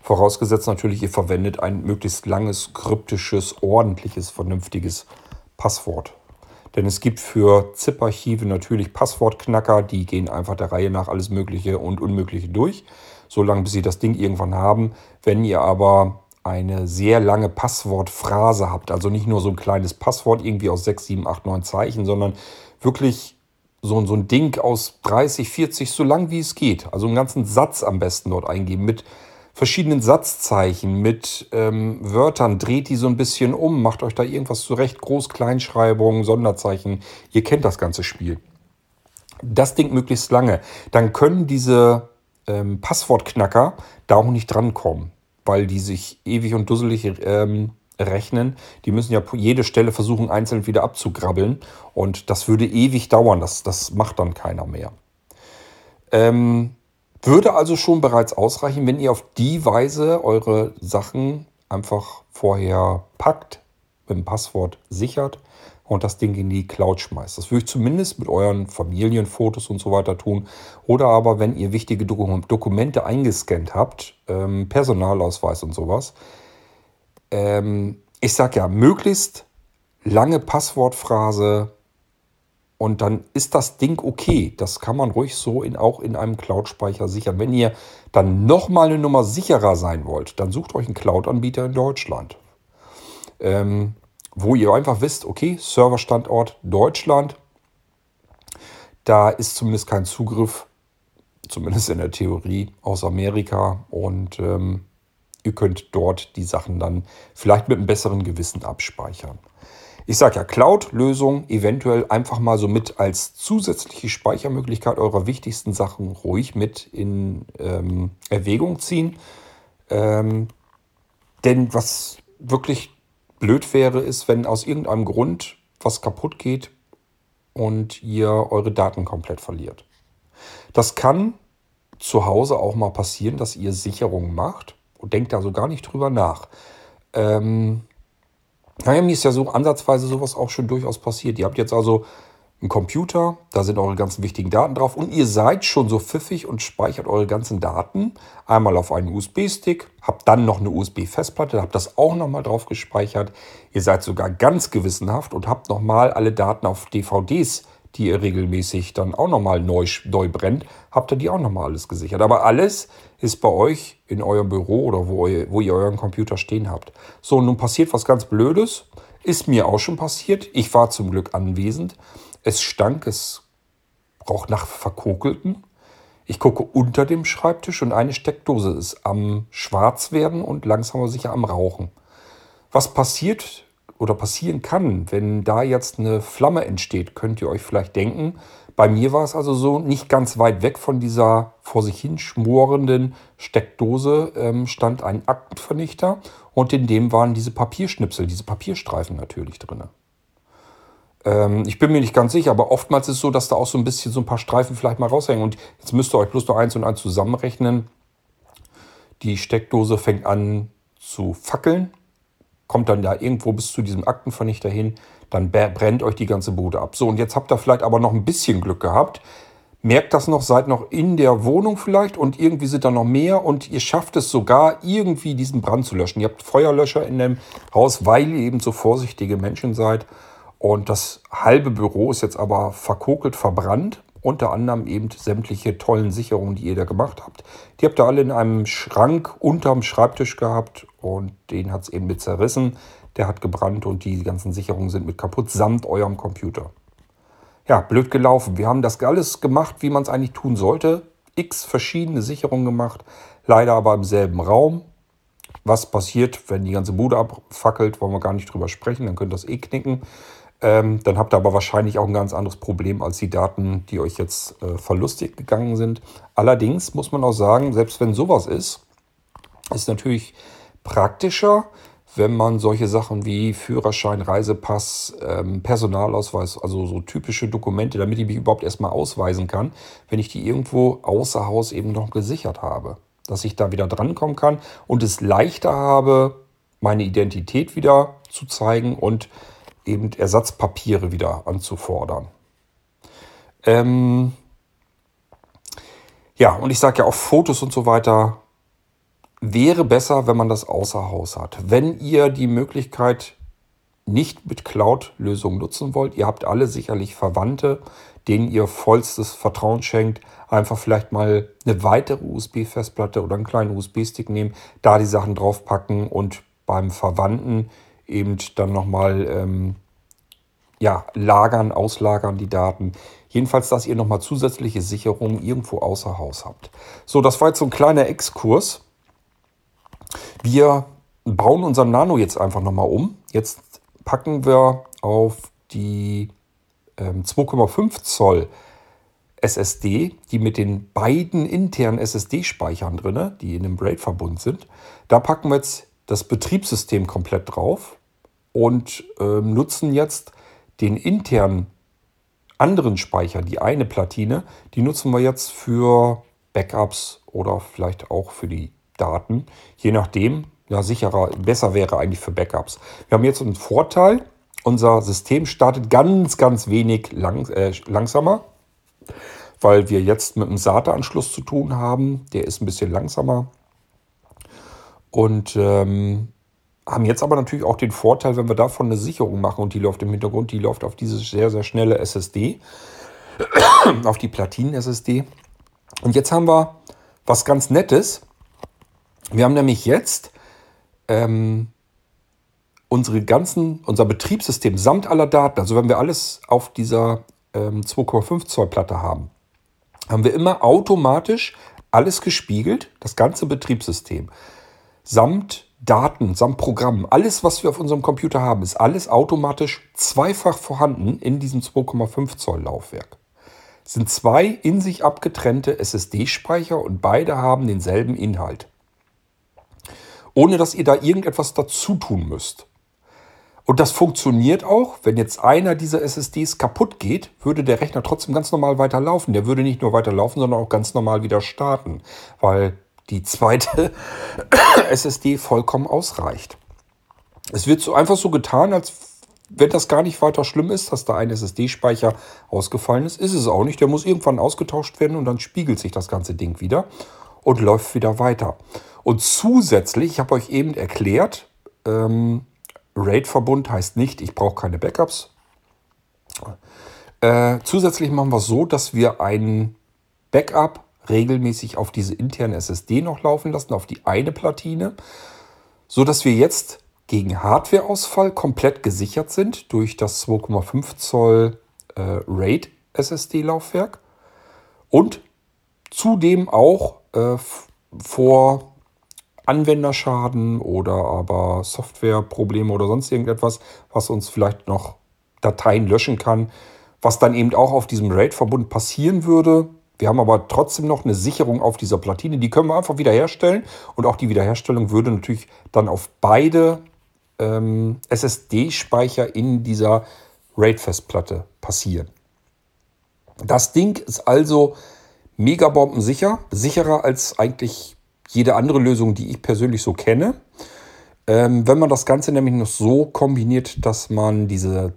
Vorausgesetzt natürlich, ihr verwendet ein möglichst langes, kryptisches, ordentliches, vernünftiges Passwort. Denn es gibt für ZIP-Archive natürlich Passwortknacker, die gehen einfach der Reihe nach alles Mögliche und Unmögliche durch, solange bis sie das Ding irgendwann haben. Wenn ihr aber eine sehr lange Passwortphrase habt. Also nicht nur so ein kleines Passwort irgendwie aus 6, 7, 8, 9 Zeichen, sondern wirklich so, so ein Ding aus 30, 40, so lang wie es geht. Also einen ganzen Satz am besten dort eingeben mit verschiedenen Satzzeichen, mit ähm, Wörtern, dreht die so ein bisschen um, macht euch da irgendwas zurecht, Groß-, Kleinschreibung, Sonderzeichen. Ihr kennt das ganze Spiel. Das Ding möglichst lange. Dann können diese ähm, Passwortknacker da auch nicht drankommen weil die sich ewig und dusselig ähm, rechnen. Die müssen ja jede Stelle versuchen, einzeln wieder abzugrabbeln. Und das würde ewig dauern. Das, das macht dann keiner mehr. Ähm, würde also schon bereits ausreichen, wenn ihr auf die Weise eure Sachen einfach vorher packt, mit dem Passwort sichert, und das Ding in die Cloud schmeißt. Das würde ich zumindest mit euren Familienfotos und so weiter tun. Oder aber, wenn ihr wichtige Dokumente eingescannt habt, ähm, Personalausweis und sowas. Ähm, ich sage ja, möglichst lange Passwortphrase und dann ist das Ding okay. Das kann man ruhig so in, auch in einem Cloud-Speicher sichern. Wenn ihr dann nochmal eine Nummer sicherer sein wollt, dann sucht euch einen Cloud-Anbieter in Deutschland. Ähm, wo ihr einfach wisst, okay, Serverstandort Deutschland, da ist zumindest kein Zugriff, zumindest in der Theorie, aus Amerika und ähm, ihr könnt dort die Sachen dann vielleicht mit einem besseren Gewissen abspeichern. Ich sage ja, Cloud-Lösung eventuell einfach mal so mit als zusätzliche Speichermöglichkeit eurer wichtigsten Sachen ruhig mit in ähm, Erwägung ziehen. Ähm, denn was wirklich blöd wäre, ist, wenn aus irgendeinem Grund was kaputt geht und ihr eure Daten komplett verliert. Das kann zu Hause auch mal passieren, dass ihr Sicherungen macht und denkt da so gar nicht drüber nach. Ähm, naja, mir ist ja so ansatzweise sowas auch schon durchaus passiert. Ihr habt jetzt also einen Computer, da sind eure ganzen wichtigen Daten drauf und ihr seid schon so pfiffig und speichert eure ganzen Daten einmal auf einen USB-Stick, habt dann noch eine USB-Festplatte, habt das auch nochmal drauf gespeichert. Ihr seid sogar ganz gewissenhaft und habt nochmal alle Daten auf DVDs, die ihr regelmäßig dann auch nochmal neu, neu brennt, habt ihr die auch nochmal alles gesichert. Aber alles ist bei euch in eurem Büro oder wo ihr, wo ihr euren Computer stehen habt. So, nun passiert was ganz Blödes. Ist mir auch schon passiert. Ich war zum Glück anwesend. Es stank, es braucht nach Verkokelten. Ich gucke unter dem Schreibtisch und eine Steckdose ist am Schwarzwerden und langsam aber sicher am Rauchen. Was passiert oder passieren kann, wenn da jetzt eine Flamme entsteht, könnt ihr euch vielleicht denken. Bei mir war es also so, nicht ganz weit weg von dieser vor sich hin schmorenden Steckdose ähm, stand ein Aktenvernichter und in dem waren diese Papierschnipsel, diese Papierstreifen natürlich drin. Ähm, ich bin mir nicht ganz sicher, aber oftmals ist es so, dass da auch so ein bisschen so ein paar Streifen vielleicht mal raushängen. Und jetzt müsst ihr euch bloß noch eins und eins zusammenrechnen. Die Steckdose fängt an zu fackeln, kommt dann da irgendwo bis zu diesem Aktenvernichter hin, dann brennt euch die ganze Bude ab. So, und jetzt habt ihr vielleicht aber noch ein bisschen Glück gehabt. Merkt das noch, seid noch in der Wohnung vielleicht und irgendwie sind da noch mehr und ihr schafft es sogar irgendwie diesen Brand zu löschen. Ihr habt Feuerlöscher in dem Haus, weil ihr eben so vorsichtige Menschen seid. Und das halbe Büro ist jetzt aber verkokelt, verbrannt. Unter anderem eben sämtliche tollen Sicherungen, die ihr da gemacht habt. Die habt ihr alle in einem Schrank unterm Schreibtisch gehabt und den hat es eben mit zerrissen. Der hat gebrannt und die ganzen Sicherungen sind mit kaputt, samt eurem Computer. Ja, blöd gelaufen. Wir haben das alles gemacht, wie man es eigentlich tun sollte. X verschiedene Sicherungen gemacht, leider aber im selben Raum. Was passiert, wenn die ganze Bude abfackelt, wollen wir gar nicht drüber sprechen, dann könnt ihr das eh knicken. Ähm, dann habt ihr aber wahrscheinlich auch ein ganz anderes Problem als die Daten, die euch jetzt äh, verlustig gegangen sind. Allerdings muss man auch sagen, selbst wenn sowas ist, ist natürlich praktischer, wenn man solche Sachen wie Führerschein, Reisepass, ähm, Personalausweis, also so typische Dokumente, damit ich mich überhaupt erstmal ausweisen kann, wenn ich die irgendwo außer Haus eben noch gesichert habe. Dass ich da wieder drankommen kann und es leichter habe, meine Identität wieder zu zeigen und eben Ersatzpapiere wieder anzufordern. Ähm ja, und ich sage ja auch Fotos und so weiter wäre besser, wenn man das außer Haus hat. Wenn ihr die Möglichkeit nicht mit Cloud-Lösungen nutzen wollt, ihr habt alle sicherlich Verwandte, denen ihr vollstes Vertrauen schenkt, einfach vielleicht mal eine weitere USB-Festplatte oder einen kleinen USB-Stick nehmen, da die Sachen draufpacken und beim Verwandten eben dann nochmal ähm, ja, lagern, auslagern die Daten. Jedenfalls, dass ihr nochmal zusätzliche Sicherungen irgendwo außer Haus habt. So, das war jetzt so ein kleiner Exkurs. Wir bauen unseren Nano jetzt einfach nochmal um. Jetzt packen wir auf die ähm, 2,5 Zoll SSD, die mit den beiden internen SSD-Speichern drin, die in dem RAID-Verbund sind. Da packen wir jetzt das Betriebssystem komplett drauf und ähm, nutzen jetzt den internen anderen Speicher, die eine Platine, die nutzen wir jetzt für Backups oder vielleicht auch für die Daten. Je nachdem, ja sicherer, besser wäre eigentlich für Backups. Wir haben jetzt einen Vorteil Unser System startet ganz, ganz wenig lang, äh, langsamer, weil wir jetzt mit einem SATA-Anschluss zu tun haben. Der ist ein bisschen langsamer. Und ähm, haben jetzt aber natürlich auch den Vorteil, wenn wir davon eine Sicherung machen und die läuft im Hintergrund, die läuft auf diese sehr, sehr schnelle SSD, auf die Platinen-SSD. Und jetzt haben wir was ganz Nettes. Wir haben nämlich jetzt ähm, unsere ganzen, unser Betriebssystem samt aller Daten, also wenn wir alles auf dieser ähm, 2,5 Zoll Platte haben, haben wir immer automatisch alles gespiegelt, das ganze Betriebssystem, samt Daten, samt Programmen, alles, was wir auf unserem Computer haben, ist alles automatisch zweifach vorhanden in diesem 2,5 Zoll Laufwerk. Es sind zwei in sich abgetrennte SSD-Speicher und beide haben denselben Inhalt. Ohne dass ihr da irgendetwas dazu tun müsst. Und das funktioniert auch, wenn jetzt einer dieser SSDs kaputt geht, würde der Rechner trotzdem ganz normal weiterlaufen. Der würde nicht nur weiterlaufen, sondern auch ganz normal wieder starten, weil die zweite SSD vollkommen ausreicht. Es wird so einfach so getan, als wenn das gar nicht weiter schlimm ist, dass da ein SSD-Speicher ausgefallen ist. Ist es auch nicht. Der muss irgendwann ausgetauscht werden und dann spiegelt sich das ganze Ding wieder und läuft wieder weiter. Und zusätzlich, ich habe euch eben erklärt, ähm, RAID-Verbund heißt nicht, ich brauche keine Backups. Äh, zusätzlich machen wir so, dass wir ein Backup regelmäßig auf diese interne SSD noch laufen lassen, auf die eine Platine, so dass wir jetzt gegen Hardwareausfall komplett gesichert sind durch das 2,5 Zoll äh, RAID SSD-Laufwerk und zudem auch äh, vor Anwenderschaden oder aber Softwareprobleme oder sonst irgendetwas, was uns vielleicht noch Dateien löschen kann, was dann eben auch auf diesem RAID-Verbund passieren würde. Wir haben aber trotzdem noch eine Sicherung auf dieser Platine, die können wir einfach wiederherstellen und auch die Wiederherstellung würde natürlich dann auf beide ähm, SSD-Speicher in dieser RAID-Festplatte passieren. Das Ding ist also mega bombensicher, sicherer als eigentlich jede andere Lösung, die ich persönlich so kenne. Ähm, wenn man das Ganze nämlich noch so kombiniert, dass man diese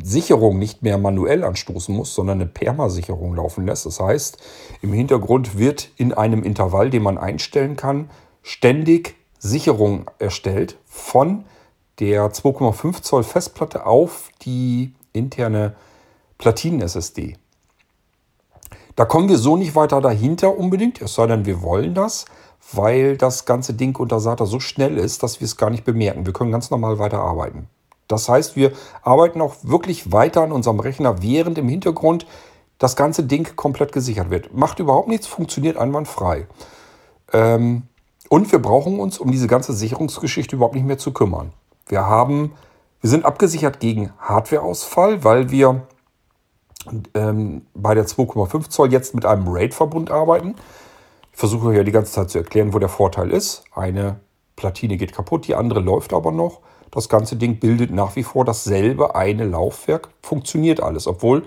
Sicherung nicht mehr manuell anstoßen muss, sondern eine Permasicherung laufen lässt. Das heißt, im Hintergrund wird in einem Intervall, den man einstellen kann, ständig Sicherung erstellt von der 2,5 Zoll Festplatte auf die interne Platinen-SSD. Da kommen wir so nicht weiter dahinter unbedingt, es sei denn, wir wollen das weil das ganze Ding unter SATA so schnell ist, dass wir es gar nicht bemerken. Wir können ganz normal weiterarbeiten. Das heißt, wir arbeiten auch wirklich weiter an unserem Rechner, während im Hintergrund das ganze Ding komplett gesichert wird. Macht überhaupt nichts, funktioniert einwandfrei. Ähm, und wir brauchen uns um diese ganze Sicherungsgeschichte überhaupt nicht mehr zu kümmern. Wir haben, wir sind abgesichert gegen Hardwareausfall, weil wir ähm, bei der 2,5 Zoll jetzt mit einem RAID-Verbund arbeiten. Ich versuche ja die ganze Zeit zu erklären, wo der Vorteil ist. Eine Platine geht kaputt, die andere läuft aber noch. Das ganze Ding bildet nach wie vor dasselbe eine Laufwerk. Funktioniert alles, obwohl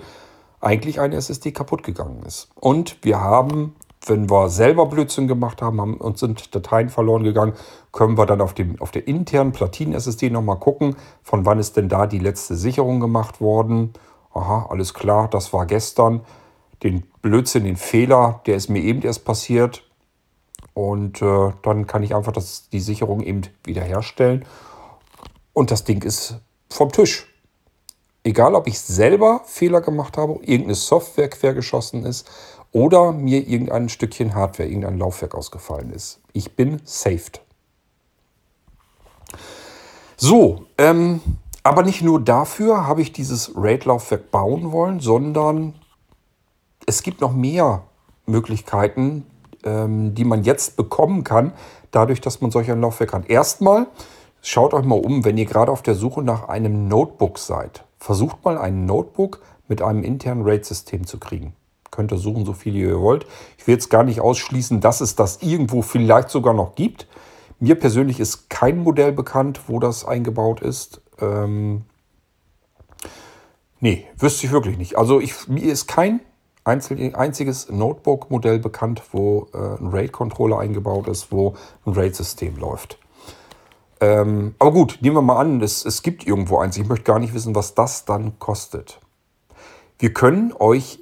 eigentlich eine SSD kaputt gegangen ist. Und wir haben, wenn wir selber Blödsinn gemacht haben, haben uns sind Dateien verloren gegangen, können wir dann auf, dem, auf der internen Platinen-SSD nochmal gucken, von wann ist denn da die letzte Sicherung gemacht worden. Aha, alles klar, das war gestern den Blödsinn, den Fehler, der ist mir eben erst passiert. Und äh, dann kann ich einfach das, die Sicherung eben wiederherstellen. Und das Ding ist vom Tisch. Egal, ob ich selber Fehler gemacht habe, irgendeine Software quergeschossen ist oder mir irgendein Stückchen Hardware, irgendein Laufwerk ausgefallen ist. Ich bin saved. So, ähm, aber nicht nur dafür habe ich dieses RAID-Laufwerk bauen wollen, sondern es gibt noch mehr Möglichkeiten, ähm, die man jetzt bekommen kann, dadurch, dass man solch ein Laufwerk hat. Erstmal schaut euch mal um, wenn ihr gerade auf der Suche nach einem Notebook seid. Versucht mal ein Notebook mit einem internen RAID-System zu kriegen. Könnt ihr suchen, so viel ihr wollt. Ich will jetzt gar nicht ausschließen, dass es das irgendwo vielleicht sogar noch gibt. Mir persönlich ist kein Modell bekannt, wo das eingebaut ist. Ähm nee, wüsste ich wirklich nicht. Also ich, mir ist kein einziges Notebook-Modell bekannt, wo äh, ein RAID-Controller eingebaut ist, wo ein RAID-System läuft. Ähm, aber gut, nehmen wir mal an, es, es gibt irgendwo eins. Ich möchte gar nicht wissen, was das dann kostet. Wir können euch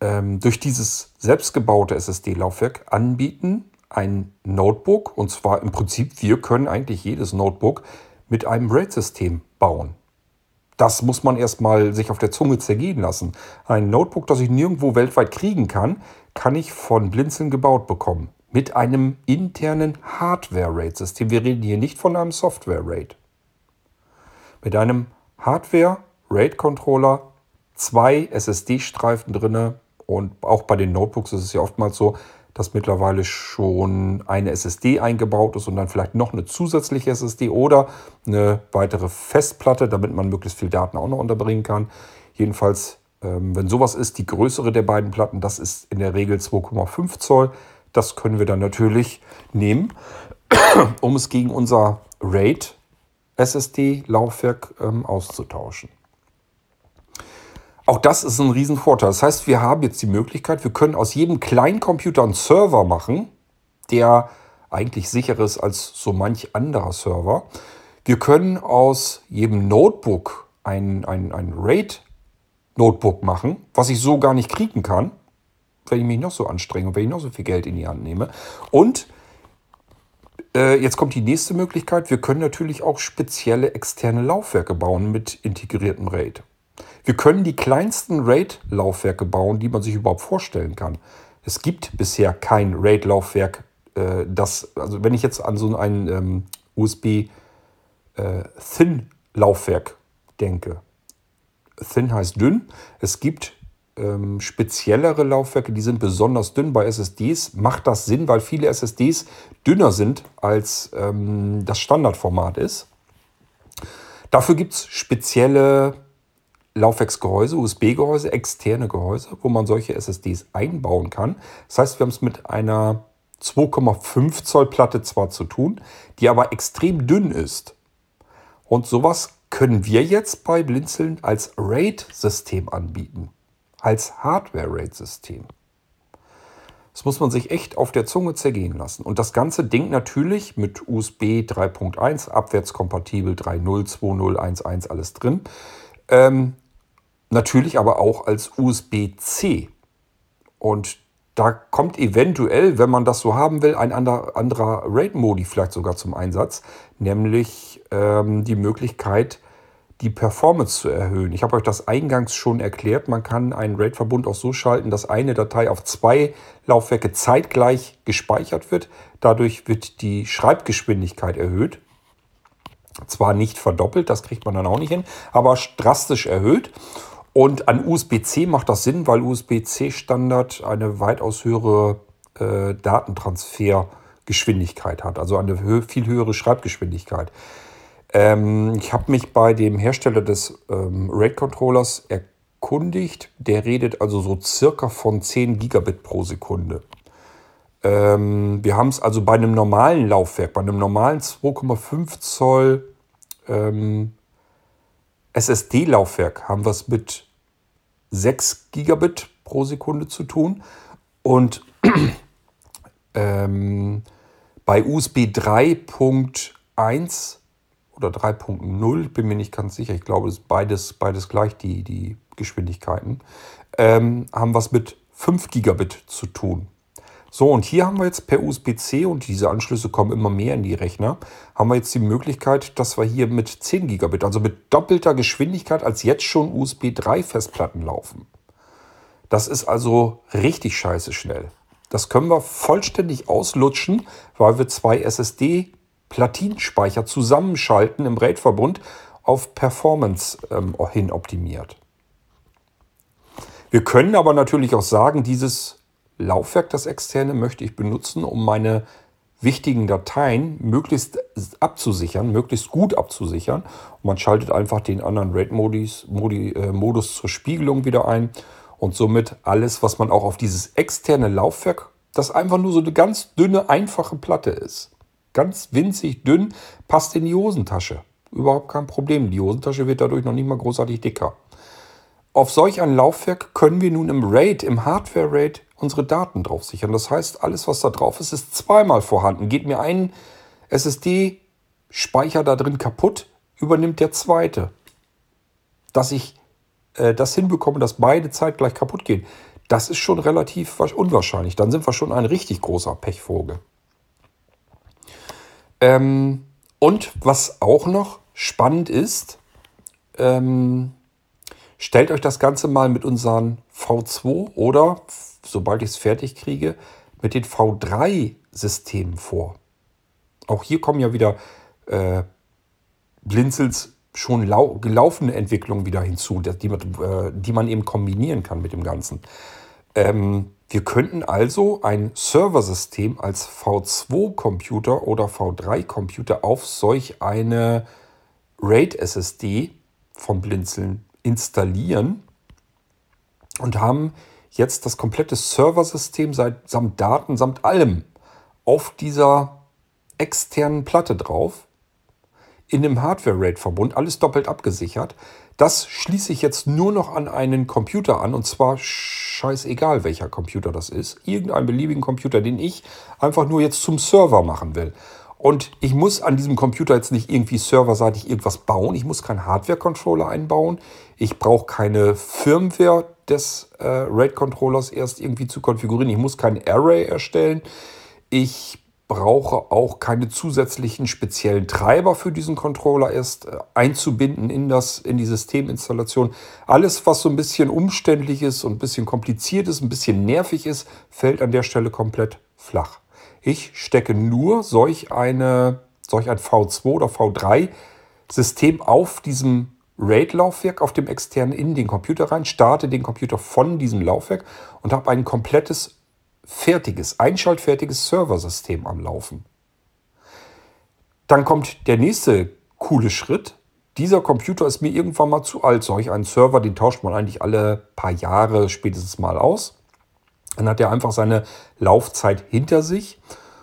ähm, durch dieses selbstgebaute SSD-Laufwerk anbieten, ein Notebook. Und zwar im Prinzip, wir können eigentlich jedes Notebook mit einem RAID-System bauen. Das muss man erstmal sich auf der Zunge zergehen lassen. Ein Notebook, das ich nirgendwo weltweit kriegen kann, kann ich von Blinzeln gebaut bekommen. Mit einem internen Hardware-RAID-System. Wir reden hier nicht von einem Software-RAID. Mit einem Hardware-RAID-Controller, zwei SSD-Streifen drin und auch bei den Notebooks ist es ja oftmals so, dass mittlerweile schon eine SSD eingebaut ist und dann vielleicht noch eine zusätzliche SSD oder eine weitere Festplatte, damit man möglichst viel Daten auch noch unterbringen kann. Jedenfalls, ähm, wenn sowas ist, die größere der beiden Platten, das ist in der Regel 2,5 Zoll. Das können wir dann natürlich nehmen, um es gegen unser RAID SSD-Laufwerk ähm, auszutauschen. Auch das ist ein Riesenvorteil. Das heißt, wir haben jetzt die Möglichkeit, wir können aus jedem kleinen Computer einen Server machen, der eigentlich sicherer ist als so manch anderer Server. Wir können aus jedem Notebook ein, ein, ein RAID-Notebook machen, was ich so gar nicht kriegen kann, wenn ich mich noch so anstrenge und wenn ich noch so viel Geld in die Hand nehme. Und äh, jetzt kommt die nächste Möglichkeit. Wir können natürlich auch spezielle externe Laufwerke bauen mit integriertem RAID. Wir können die kleinsten RAID-Laufwerke bauen, die man sich überhaupt vorstellen kann. Es gibt bisher kein RAID-Laufwerk, äh, das, also wenn ich jetzt an so ein ähm, USB-Thin-Laufwerk äh, denke. Thin heißt dünn. Es gibt ähm, speziellere Laufwerke, die sind besonders dünn. Bei SSDs macht das Sinn, weil viele SSDs dünner sind als ähm, das Standardformat ist. Dafür gibt es spezielle Laufwerksgehäuse, USB-Gehäuse, externe Gehäuse, wo man solche SSDs einbauen kann. Das heißt, wir haben es mit einer 2,5 Zoll Platte zwar zu tun, die aber extrem dünn ist. Und sowas können wir jetzt bei Blinzeln als RAID-System anbieten. Als Hardware-RAID-System. Das muss man sich echt auf der Zunge zergehen lassen. Und das ganze Ding natürlich mit USB 3.1, abwärtskompatibel 3.0, 2.0, 1.1, alles drin. Ähm, natürlich aber auch als USB-C. Und da kommt eventuell, wenn man das so haben will, ein anderer RAID-Modi vielleicht sogar zum Einsatz, nämlich ähm, die Möglichkeit, die Performance zu erhöhen. Ich habe euch das eingangs schon erklärt. Man kann einen RAID-Verbund auch so schalten, dass eine Datei auf zwei Laufwerke zeitgleich gespeichert wird. Dadurch wird die Schreibgeschwindigkeit erhöht zwar nicht verdoppelt, das kriegt man dann auch nicht hin, aber drastisch erhöht. Und an USB-C macht das Sinn, weil USB-C-Standard eine weitaus höhere äh, Datentransfergeschwindigkeit hat, also eine hö viel höhere Schreibgeschwindigkeit. Ähm, ich habe mich bei dem Hersteller des ähm, RAID-Controllers erkundigt. Der redet also so circa von 10 Gigabit pro Sekunde. Ähm, wir haben es also bei einem normalen Laufwerk, bei einem normalen 2,5 Zoll ähm, SSD-Laufwerk haben wir es mit 6 Gigabit pro Sekunde zu tun. Und ähm, bei USB 3.1 oder 3.0, bin mir nicht ganz sicher, ich glaube, es ist beides, beides gleich die, die Geschwindigkeiten, ähm, haben es mit 5 Gigabit zu tun. So, und hier haben wir jetzt per USB-C, und diese Anschlüsse kommen immer mehr in die Rechner, haben wir jetzt die Möglichkeit, dass wir hier mit 10 Gigabit, also mit doppelter Geschwindigkeit als jetzt schon USB 3 Festplatten laufen. Das ist also richtig scheiße schnell. Das können wir vollständig auslutschen, weil wir zwei SSD-Platinspeicher zusammenschalten im RAID-Verbund auf Performance ähm, hin optimiert. Wir können aber natürlich auch sagen, dieses Laufwerk, das externe, möchte ich benutzen, um meine wichtigen Dateien möglichst abzusichern, möglichst gut abzusichern. Und man schaltet einfach den anderen RAID-Modus Modi, äh, Modus zur Spiegelung wieder ein und somit alles, was man auch auf dieses externe Laufwerk, das einfach nur so eine ganz dünne, einfache Platte ist. Ganz winzig dünn, passt in die Hosentasche. Überhaupt kein Problem. Die Hosentasche wird dadurch noch nicht mal großartig dicker. Auf solch ein Laufwerk können wir nun im RAID, im Hardware-RAID, unsere Daten drauf sichern. Das heißt, alles, was da drauf ist, ist zweimal vorhanden. Geht mir ein SSD Speicher da drin kaputt, übernimmt der zweite. Dass ich äh, das hinbekomme, dass beide zeitgleich kaputt gehen, das ist schon relativ unwahrscheinlich. Dann sind wir schon ein richtig großer Pechvogel. Ähm, und was auch noch spannend ist, ähm, stellt euch das Ganze mal mit unseren V2 oder, sobald ich es fertig kriege, mit den V3-Systemen vor. Auch hier kommen ja wieder äh, Blinzels schon gelaufene Entwicklungen wieder hinzu, die, äh, die man eben kombinieren kann mit dem Ganzen. Ähm, wir könnten also ein Serversystem als V2-Computer oder V3-Computer auf solch eine RAID-SSD vom Blinzeln installieren und haben jetzt das komplette Serversystem samt Daten, samt allem auf dieser externen Platte drauf, in einem Hardware-RAID-Verbund, alles doppelt abgesichert. Das schließe ich jetzt nur noch an einen Computer an und zwar scheißegal, welcher Computer das ist. Irgendeinen beliebigen Computer, den ich einfach nur jetzt zum Server machen will. Und ich muss an diesem Computer jetzt nicht irgendwie serverseitig irgendwas bauen. Ich muss keinen Hardware-Controller einbauen. Ich brauche keine Firmware des äh, RAID-Controllers erst irgendwie zu konfigurieren. Ich muss kein Array erstellen. Ich brauche auch keine zusätzlichen speziellen Treiber für diesen Controller erst äh, einzubinden in, das, in die Systeminstallation. Alles, was so ein bisschen umständlich ist und ein bisschen kompliziert ist, ein bisschen nervig ist, fällt an der Stelle komplett flach. Ich stecke nur solch, eine, solch ein V2 oder V3 System auf diesem RAID-Laufwerk, auf dem externen in den Computer rein, starte den Computer von diesem Laufwerk und habe ein komplettes, fertiges, einschaltfertiges Serversystem am Laufen. Dann kommt der nächste coole Schritt. Dieser Computer ist mir irgendwann mal zu alt. Solch einen Server, den tauscht man eigentlich alle paar Jahre spätestens mal aus. Dann hat er einfach seine Laufzeit hinter sich.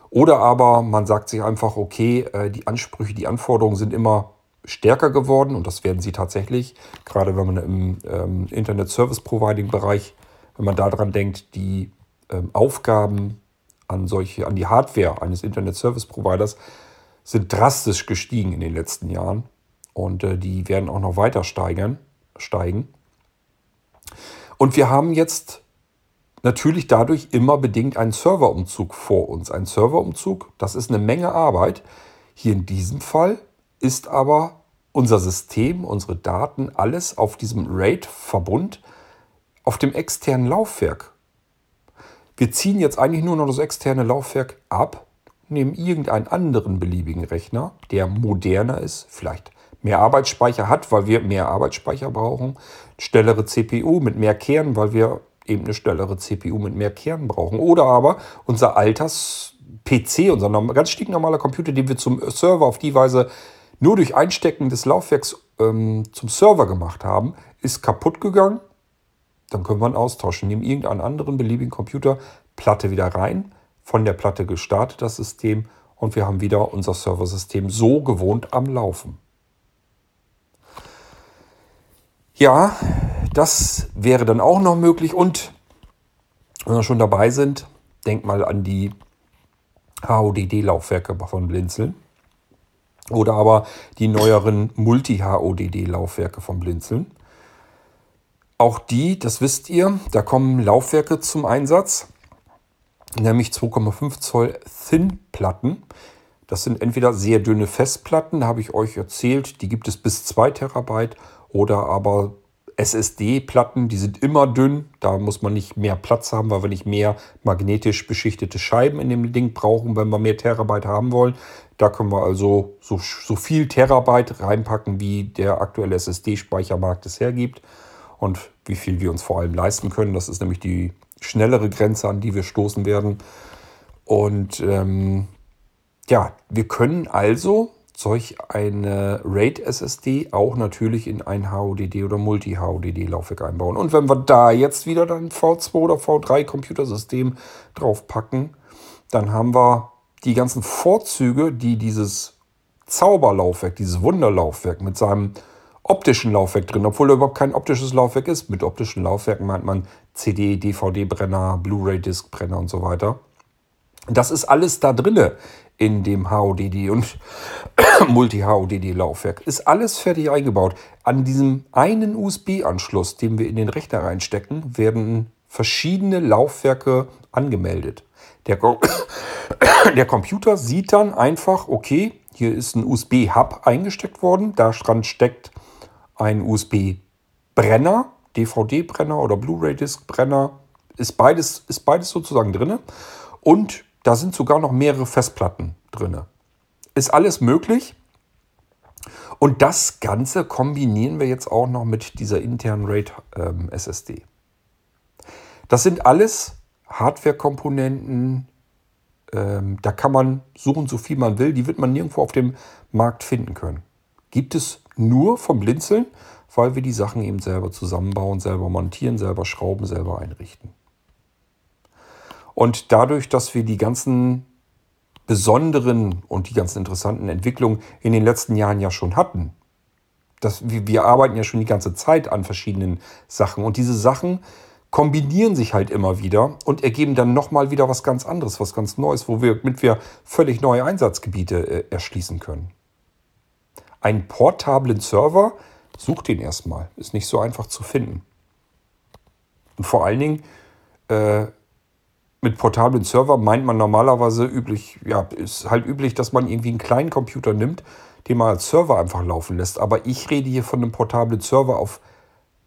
Oder aber man sagt sich einfach, okay, äh, die Ansprüche, die Anforderungen sind immer stärker geworden und das werden sie tatsächlich, gerade wenn man im ähm, Internet Service Providing Bereich, wenn man daran denkt, die Aufgaben an solche, an die Hardware eines Internet Service Providers sind drastisch gestiegen in den letzten Jahren und äh, die werden auch noch weiter steigern, steigen. Und wir haben jetzt natürlich dadurch immer bedingt einen Serverumzug vor uns. Ein Serverumzug, das ist eine Menge Arbeit. Hier in diesem Fall ist aber unser System, unsere Daten, alles auf diesem RAID-Verbund auf dem externen Laufwerk. Wir ziehen jetzt eigentlich nur noch das externe Laufwerk ab, nehmen irgendeinen anderen beliebigen Rechner, der moderner ist, vielleicht mehr Arbeitsspeicher hat, weil wir mehr Arbeitsspeicher brauchen, schnellere CPU mit mehr Kernen, weil wir eben eine schnellere CPU mit mehr Kernen brauchen. Oder aber unser Alters-PC, unser ganz stinknormaler Computer, den wir zum Server auf die Weise nur durch Einstecken des Laufwerks ähm, zum Server gemacht haben, ist kaputt gegangen. Dann können wir ihn austauschen. Nehmen irgendeinen anderen beliebigen Computer, Platte wieder rein, von der Platte gestartet das System und wir haben wieder unser Serversystem so gewohnt am Laufen. Ja, das wäre dann auch noch möglich. Und wenn wir schon dabei sind, denk mal an die HODD-Laufwerke von Blinzeln. Oder aber die neueren Multi-HODD-Laufwerke von Blinzeln. Auch die, das wisst ihr, da kommen Laufwerke zum Einsatz, nämlich 2,5 Zoll Thin-Platten. Das sind entweder sehr dünne Festplatten, habe ich euch erzählt, die gibt es bis 2 Terabyte, oder aber SSD-Platten, die sind immer dünn. Da muss man nicht mehr Platz haben, weil wir nicht mehr magnetisch beschichtete Scheiben in dem Ding brauchen, wenn wir mehr Terabyte haben wollen. Da können wir also so, so viel Terabyte reinpacken, wie der aktuelle SSD-Speichermarkt es hergibt und wie viel wir uns vor allem leisten können. Das ist nämlich die schnellere Grenze, an die wir stoßen werden. Und ähm, ja, wir können also solch eine RAID-SSD auch natürlich in ein HODD oder Multi-HODD-Laufwerk einbauen. Und wenn wir da jetzt wieder dann V2 oder V3-Computersystem draufpacken, dann haben wir die ganzen Vorzüge, die dieses Zauberlaufwerk, dieses Wunderlaufwerk mit seinem optischen Laufwerk drin, obwohl er überhaupt kein optisches Laufwerk ist. Mit optischen Laufwerken meint man CD, DVD-Brenner, Blu-ray-Disc-Brenner und so weiter. Das ist alles da drinne in dem HODD und Multi-HODD-Laufwerk. Ist alles fertig eingebaut. An diesem einen USB-Anschluss, den wir in den Rechner reinstecken, werden verschiedene Laufwerke angemeldet. Der, der Computer sieht dann einfach, okay, hier ist ein USB-Hub eingesteckt worden. Da dran steckt ein USB-Brenner, DVD-Brenner oder Blu-ray-Disc-Brenner. Ist beides, ist beides sozusagen drin. Und da sind sogar noch mehrere Festplatten drin. Ist alles möglich. Und das Ganze kombinieren wir jetzt auch noch mit dieser internen RAID ähm. Das sind alles Hardware-Komponenten. Ähm, da kann man suchen, so viel man will. Die wird man nirgendwo auf dem Markt finden können. Gibt es nur vom Blinzeln, weil wir die Sachen eben selber zusammenbauen, selber montieren, selber schrauben, selber einrichten. Und dadurch, dass wir die ganzen besonderen und die ganzen interessanten Entwicklungen in den letzten Jahren ja schon hatten, das, wir arbeiten ja schon die ganze Zeit an verschiedenen Sachen und diese Sachen kombinieren sich halt immer wieder und ergeben dann nochmal wieder was ganz anderes, was ganz Neues, womit wir völlig neue Einsatzgebiete äh, erschließen können. Einen portablen Server, sucht den erstmal, ist nicht so einfach zu finden. Und vor allen Dingen, äh, mit portablen Server meint man normalerweise üblich, ja, ist halt üblich, dass man irgendwie einen kleinen Computer nimmt, den man als Server einfach laufen lässt. Aber ich rede hier von einem portablen Server auf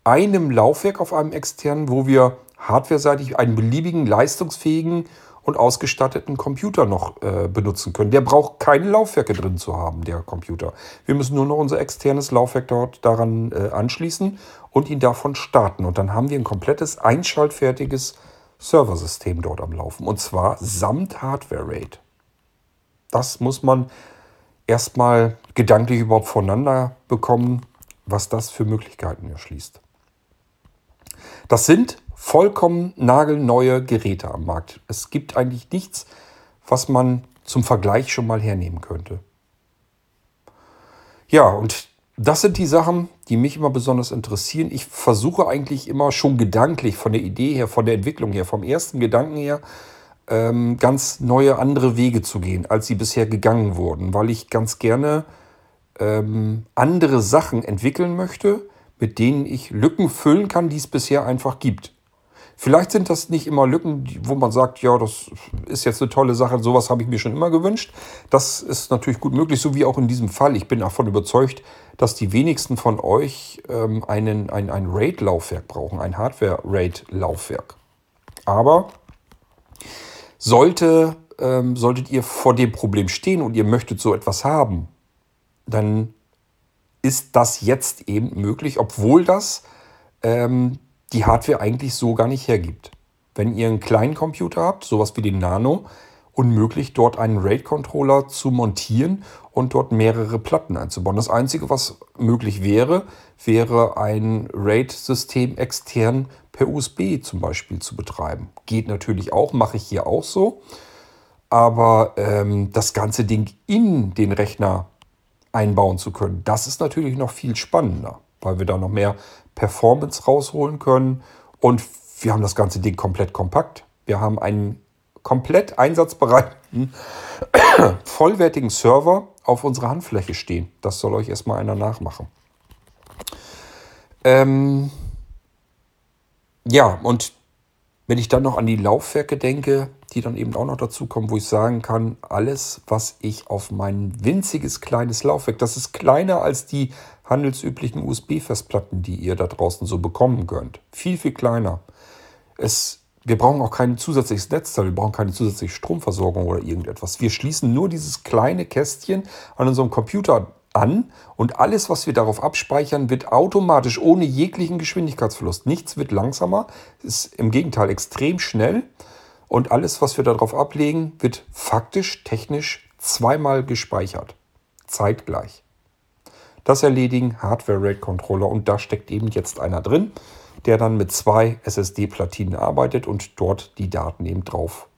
einem Laufwerk, auf einem externen, wo wir hardwareseitig einen beliebigen, leistungsfähigen und ausgestatteten Computer noch äh, benutzen können. Der braucht keine Laufwerke drin zu haben, der Computer. Wir müssen nur noch unser externes Laufwerk dort daran äh, anschließen und ihn davon starten. Und dann haben wir ein komplettes, einschaltfertiges Serversystem dort am Laufen. Und zwar samt Hardware-RAID. Das muss man erstmal gedanklich überhaupt voneinander bekommen, was das für Möglichkeiten erschließt. Das sind vollkommen nagelneue Geräte am Markt. Es gibt eigentlich nichts, was man zum Vergleich schon mal hernehmen könnte. Ja, und das sind die Sachen, die mich immer besonders interessieren. Ich versuche eigentlich immer schon gedanklich von der Idee her, von der Entwicklung her, vom ersten Gedanken her, ähm, ganz neue, andere Wege zu gehen, als sie bisher gegangen wurden, weil ich ganz gerne ähm, andere Sachen entwickeln möchte, mit denen ich Lücken füllen kann, die es bisher einfach gibt. Vielleicht sind das nicht immer Lücken, wo man sagt, ja, das ist jetzt eine tolle Sache, sowas habe ich mir schon immer gewünscht. Das ist natürlich gut möglich, so wie auch in diesem Fall. Ich bin davon überzeugt, dass die wenigsten von euch ähm, einen, ein, ein RAID-Laufwerk brauchen, ein Hardware-RAID-Laufwerk. Aber sollte, ähm, solltet ihr vor dem Problem stehen und ihr möchtet so etwas haben, dann ist das jetzt eben möglich, obwohl das ähm, die Hardware eigentlich so gar nicht hergibt. Wenn ihr einen kleinen Computer habt, sowas wie den Nano, unmöglich dort einen RAID-Controller zu montieren und dort mehrere Platten einzubauen. Das Einzige, was möglich wäre, wäre ein RAID-System extern per USB zum Beispiel zu betreiben. Geht natürlich auch, mache ich hier auch so. Aber ähm, das ganze Ding in den Rechner einbauen zu können, das ist natürlich noch viel spannender, weil wir da noch mehr Performance rausholen können. Und wir haben das ganze Ding komplett kompakt. Wir haben einen komplett einsatzbereiten, vollwertigen Server auf unserer Handfläche stehen. Das soll euch erstmal einer nachmachen. Ähm ja, und wenn ich dann noch an die Laufwerke denke, die dann eben auch noch dazu kommen, wo ich sagen kann, alles, was ich auf mein winziges kleines Laufwerk, das ist kleiner als die handelsüblichen USB-Festplatten, die ihr da draußen so bekommen könnt. Viel, viel kleiner. Es, wir brauchen auch kein zusätzliches Netzteil, wir brauchen keine zusätzliche Stromversorgung oder irgendetwas. Wir schließen nur dieses kleine Kästchen an unserem Computer an und alles, was wir darauf abspeichern, wird automatisch ohne jeglichen Geschwindigkeitsverlust. Nichts wird langsamer, ist im Gegenteil extrem schnell und alles, was wir darauf ablegen, wird faktisch, technisch zweimal gespeichert. Zeitgleich. Das erledigen Hardware-RAID-Controller und da steckt eben jetzt einer drin, der dann mit zwei SSD-Platinen arbeitet und dort die Daten eben drauf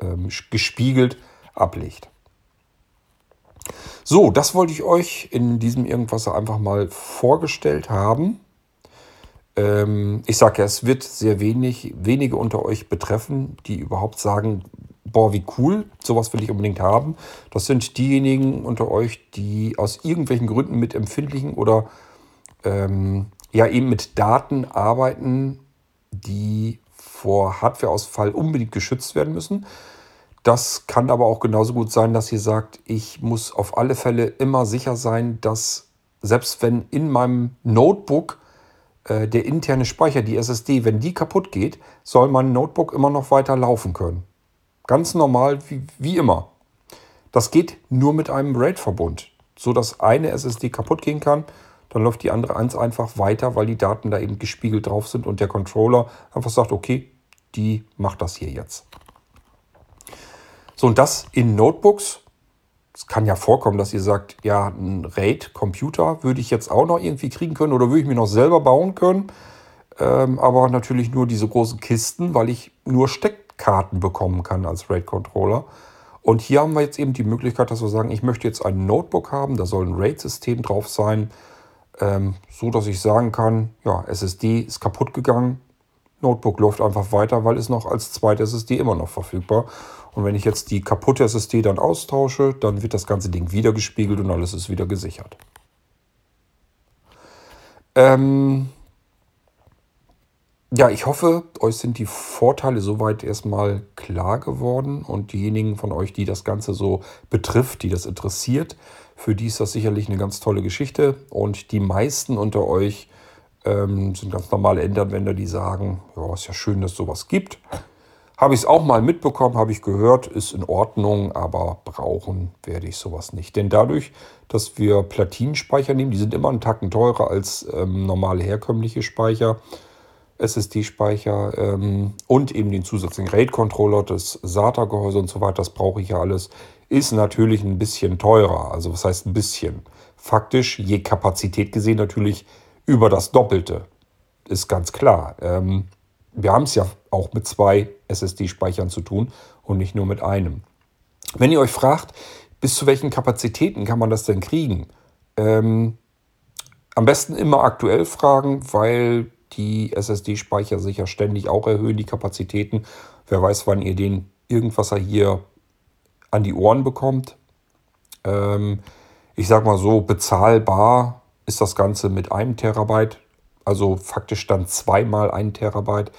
ähm, gespiegelt ablegt. So, das wollte ich euch in diesem Irgendwas einfach mal vorgestellt haben. Ähm, ich sage ja, es wird sehr wenig, wenige unter euch betreffen, die überhaupt sagen, boah, wie cool, sowas will ich unbedingt haben. Das sind diejenigen unter euch, die aus irgendwelchen Gründen mit empfindlichen oder ähm, ja eben mit Daten arbeiten, die vor Hardwareausfall unbedingt geschützt werden müssen. Das kann aber auch genauso gut sein, dass ihr sagt, ich muss auf alle Fälle immer sicher sein, dass selbst wenn in meinem Notebook äh, der interne Speicher, die SSD, wenn die kaputt geht, soll mein Notebook immer noch weiter laufen können. Ganz normal wie, wie immer. Das geht nur mit einem RAID-Verbund, sodass eine SSD kaputt gehen kann. Dann läuft die andere eins einfach weiter, weil die Daten da eben gespiegelt drauf sind und der Controller einfach sagt, okay, die macht das hier jetzt. So, und das in Notebooks. Es kann ja vorkommen, dass ihr sagt, ja, ein RAID-Computer würde ich jetzt auch noch irgendwie kriegen können oder würde ich mir noch selber bauen können. Ähm, aber natürlich nur diese großen Kisten, weil ich nur Steckkarten bekommen kann als RAID-Controller. Und hier haben wir jetzt eben die Möglichkeit, dass wir sagen, ich möchte jetzt ein Notebook haben, da soll ein RAID-System drauf sein, ähm, so dass ich sagen kann, ja, SSD ist kaputt gegangen, Notebook läuft einfach weiter, weil es noch als zweite SSD immer noch verfügbar. Und wenn ich jetzt die kaputte SSD dann austausche, dann wird das ganze Ding wieder gespiegelt und alles ist wieder gesichert. Ähm ja, ich hoffe, euch sind die Vorteile soweit erstmal klar geworden und diejenigen von euch, die das Ganze so betrifft, die das interessiert, für die ist das sicherlich eine ganz tolle Geschichte und die meisten unter euch ähm, sind ganz normale Endanwender, die sagen, ja, ist ja schön, dass es sowas gibt. Habe ich es auch mal mitbekommen, habe ich gehört, ist in Ordnung, aber brauchen werde ich sowas nicht. Denn dadurch, dass wir Platinenspeicher nehmen, die sind immer einen Tacken teurer als ähm, normale herkömmliche Speicher, SSD-Speicher ähm, und eben den zusätzlichen RAID-Controller, das SATA-Gehäuse und so weiter, das brauche ich ja alles, ist natürlich ein bisschen teurer. Also was heißt ein bisschen? Faktisch, je Kapazität gesehen, natürlich über das Doppelte. Ist ganz klar. Ähm, wir haben es ja auch mit zwei SSD-Speichern zu tun und nicht nur mit einem. Wenn ihr euch fragt, bis zu welchen Kapazitäten kann man das denn kriegen? Ähm, am besten immer aktuell fragen, weil die SSD-Speicher sich ja ständig auch erhöhen, die Kapazitäten. Wer weiß, wann ihr den irgendwas hier an die Ohren bekommt. Ähm, ich sag mal so, bezahlbar ist das Ganze mit einem Terabyte also faktisch dann zweimal ein Terabyte.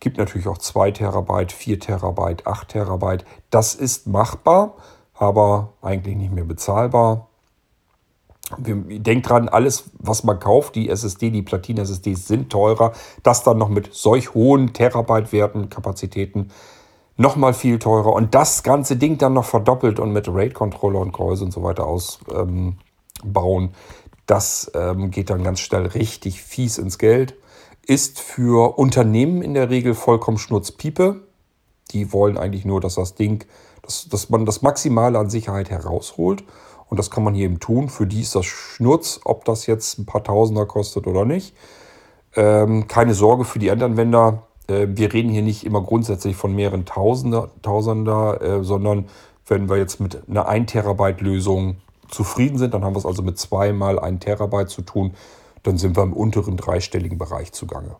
Gibt natürlich auch 2 Terabyte, 4 Terabyte, 8 Terabyte. Das ist machbar, aber eigentlich nicht mehr bezahlbar. Denkt dran, alles, was man kauft, die SSD, die Platin-SSDs sind teurer. Das dann noch mit solch hohen Terabyte-Werten, Kapazitäten, nochmal viel teurer. Und das ganze Ding dann noch verdoppelt und mit RAID-Controller und Gehäuse und so weiter ausbauen. Ähm, das ähm, geht dann ganz schnell richtig fies ins Geld. Ist für Unternehmen in der Regel vollkommen Schnurzpiepe. Die wollen eigentlich nur, dass das Ding, dass, dass man das Maximale an Sicherheit herausholt. Und das kann man hier eben tun. Für die ist das Schnurz, ob das jetzt ein paar Tausender kostet oder nicht. Ähm, keine Sorge für die Endanwender. Äh, wir reden hier nicht immer grundsätzlich von mehreren Tausender, Tausender äh, sondern wenn wir jetzt mit einer 1 Terabyte Lösung zufrieden sind, dann haben wir es also mit zweimal ein Terabyte zu tun, dann sind wir im unteren dreistelligen Bereich zugange.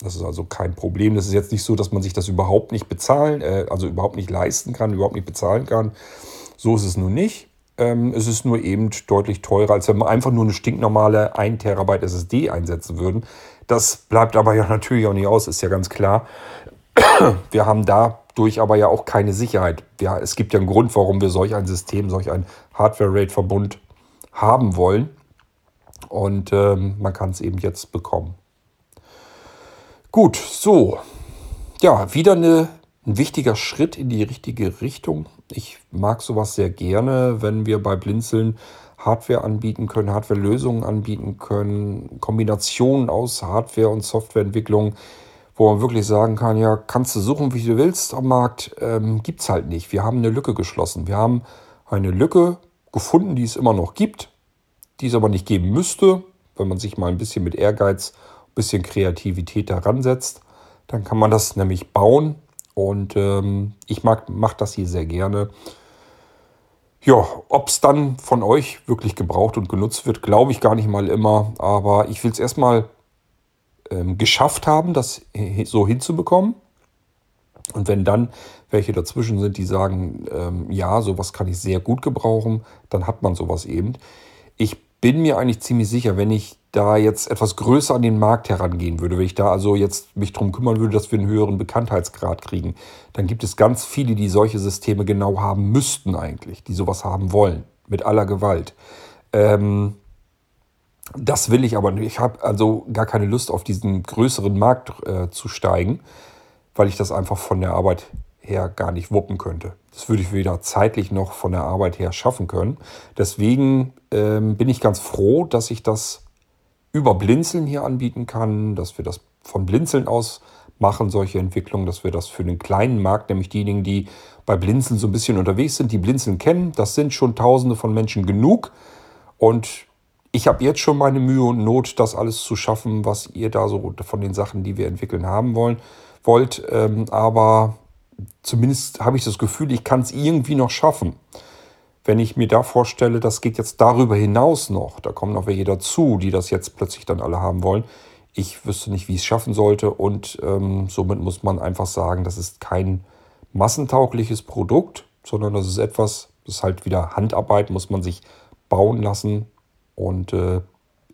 Das ist also kein Problem. Das ist jetzt nicht so, dass man sich das überhaupt nicht bezahlen, äh, also überhaupt nicht leisten kann, überhaupt nicht bezahlen kann. So ist es nun nicht. Ähm, es ist nur eben deutlich teurer, als wenn wir einfach nur eine stinknormale 1 Terabyte SSD einsetzen würden. Das bleibt aber ja natürlich auch nicht aus, ist ja ganz klar. Wir haben dadurch aber ja auch keine Sicherheit. Ja, es gibt ja einen Grund, warum wir solch ein System, solch ein Hardware-Rate-Verbund haben wollen. Und ähm, man kann es eben jetzt bekommen. Gut, so. Ja, wieder eine, ein wichtiger Schritt in die richtige Richtung. Ich mag sowas sehr gerne, wenn wir bei Blinzeln Hardware anbieten können, Hardware-Lösungen anbieten können, Kombinationen aus Hardware- und Softwareentwicklung wo man wirklich sagen kann, ja, kannst du suchen, wie du willst am Markt, ähm, gibt es halt nicht. Wir haben eine Lücke geschlossen. Wir haben eine Lücke gefunden, die es immer noch gibt, die es aber nicht geben müsste, wenn man sich mal ein bisschen mit Ehrgeiz, ein bisschen Kreativität daran setzt. Dann kann man das nämlich bauen und ähm, ich mache das hier sehr gerne. Ja, ob es dann von euch wirklich gebraucht und genutzt wird, glaube ich gar nicht mal immer. Aber ich will es erstmal ähm, geschafft haben, das so hinzubekommen. Und wenn dann welche dazwischen sind, die sagen, ähm, ja, sowas kann ich sehr gut gebrauchen, dann hat man sowas eben. Ich bin mir eigentlich ziemlich sicher, wenn ich da jetzt etwas größer an den Markt herangehen würde, wenn ich da also jetzt mich darum kümmern würde, dass wir einen höheren Bekanntheitsgrad kriegen, dann gibt es ganz viele, die solche Systeme genau haben müssten eigentlich, die sowas haben wollen, mit aller Gewalt. Ähm, das will ich aber nicht. Ich habe also gar keine Lust, auf diesen größeren Markt äh, zu steigen, weil ich das einfach von der Arbeit her gar nicht wuppen könnte. Das würde ich weder zeitlich noch von der Arbeit her schaffen können. Deswegen ähm, bin ich ganz froh, dass ich das über Blinzeln hier anbieten kann, dass wir das von Blinzeln aus machen, solche Entwicklungen, dass wir das für den kleinen Markt, nämlich diejenigen, die bei Blinzeln so ein bisschen unterwegs sind, die Blinzeln kennen, das sind schon tausende von Menschen genug. Und ich habe jetzt schon meine Mühe und Not, das alles zu schaffen, was ihr da so von den Sachen, die wir entwickeln, haben wollen, wollt. Ähm, aber zumindest habe ich das Gefühl, ich kann es irgendwie noch schaffen. Wenn ich mir da vorstelle, das geht jetzt darüber hinaus noch, da kommen noch welche dazu, die das jetzt plötzlich dann alle haben wollen. Ich wüsste nicht, wie ich es schaffen sollte und ähm, somit muss man einfach sagen, das ist kein massentaugliches Produkt, sondern das ist etwas, das ist halt wieder Handarbeit, muss man sich bauen lassen, und äh,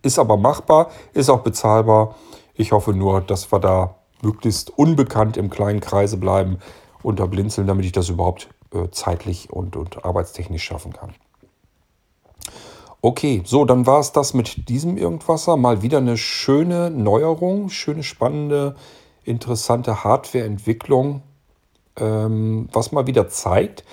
ist aber machbar, ist auch bezahlbar. Ich hoffe nur, dass wir da möglichst unbekannt im kleinen Kreise bleiben unter Blinzeln, damit ich das überhaupt äh, zeitlich und, und arbeitstechnisch schaffen kann. Okay, so, dann war es das mit diesem Irgendwasser. Mal wieder eine schöne Neuerung, schöne, spannende, interessante Hardwareentwicklung, ähm, was mal wieder zeigt,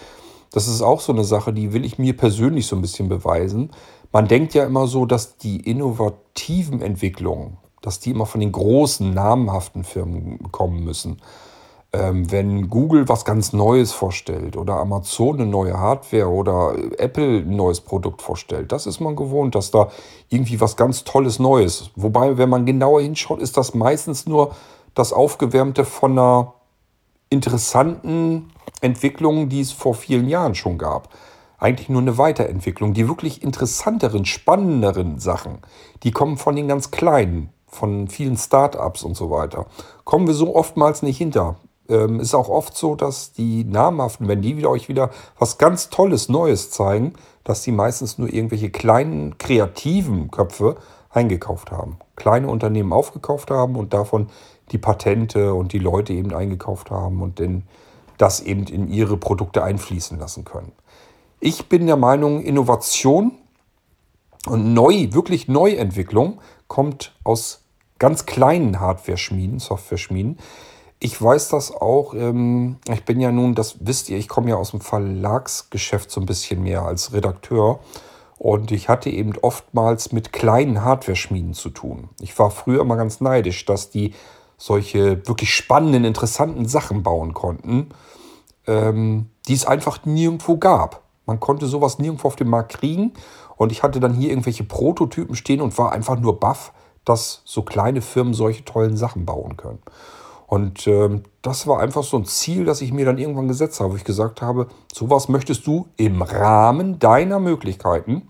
das ist auch so eine Sache, die will ich mir persönlich so ein bisschen beweisen. Man denkt ja immer so, dass die innovativen Entwicklungen, dass die immer von den großen, namhaften Firmen kommen müssen. Ähm, wenn Google was ganz Neues vorstellt oder Amazon eine neue Hardware oder Apple ein neues Produkt vorstellt, das ist man gewohnt, dass da irgendwie was ganz Tolles Neues. Wobei, wenn man genauer hinschaut, ist das meistens nur das Aufgewärmte von einer interessanten Entwicklung, die es vor vielen Jahren schon gab eigentlich nur eine Weiterentwicklung. Die wirklich interessanteren, spannenderen Sachen, die kommen von den ganz kleinen, von vielen Start-ups und so weiter. Kommen wir so oftmals nicht hinter. Ähm, ist auch oft so, dass die namhaften, wenn die wieder euch wieder was ganz Tolles, Neues zeigen, dass die meistens nur irgendwelche kleinen, kreativen Köpfe eingekauft haben. Kleine Unternehmen aufgekauft haben und davon die Patente und die Leute eben eingekauft haben und den, das eben in ihre Produkte einfließen lassen können. Ich bin der Meinung, Innovation und neu, wirklich Neuentwicklung kommt aus ganz kleinen Hardware-Schmieden, Software-Schmieden. Ich weiß das auch. Ähm, ich bin ja nun, das wisst ihr, ich komme ja aus dem Verlagsgeschäft so ein bisschen mehr als Redakteur. Und ich hatte eben oftmals mit kleinen Hardware-Schmieden zu tun. Ich war früher immer ganz neidisch, dass die solche wirklich spannenden, interessanten Sachen bauen konnten, ähm, die es einfach nirgendwo gab. Man konnte sowas nirgendwo auf dem Markt kriegen. Und ich hatte dann hier irgendwelche Prototypen stehen und war einfach nur baff, dass so kleine Firmen solche tollen Sachen bauen können. Und ähm, das war einfach so ein Ziel, das ich mir dann irgendwann gesetzt habe, wo ich gesagt habe, sowas möchtest du im Rahmen deiner Möglichkeiten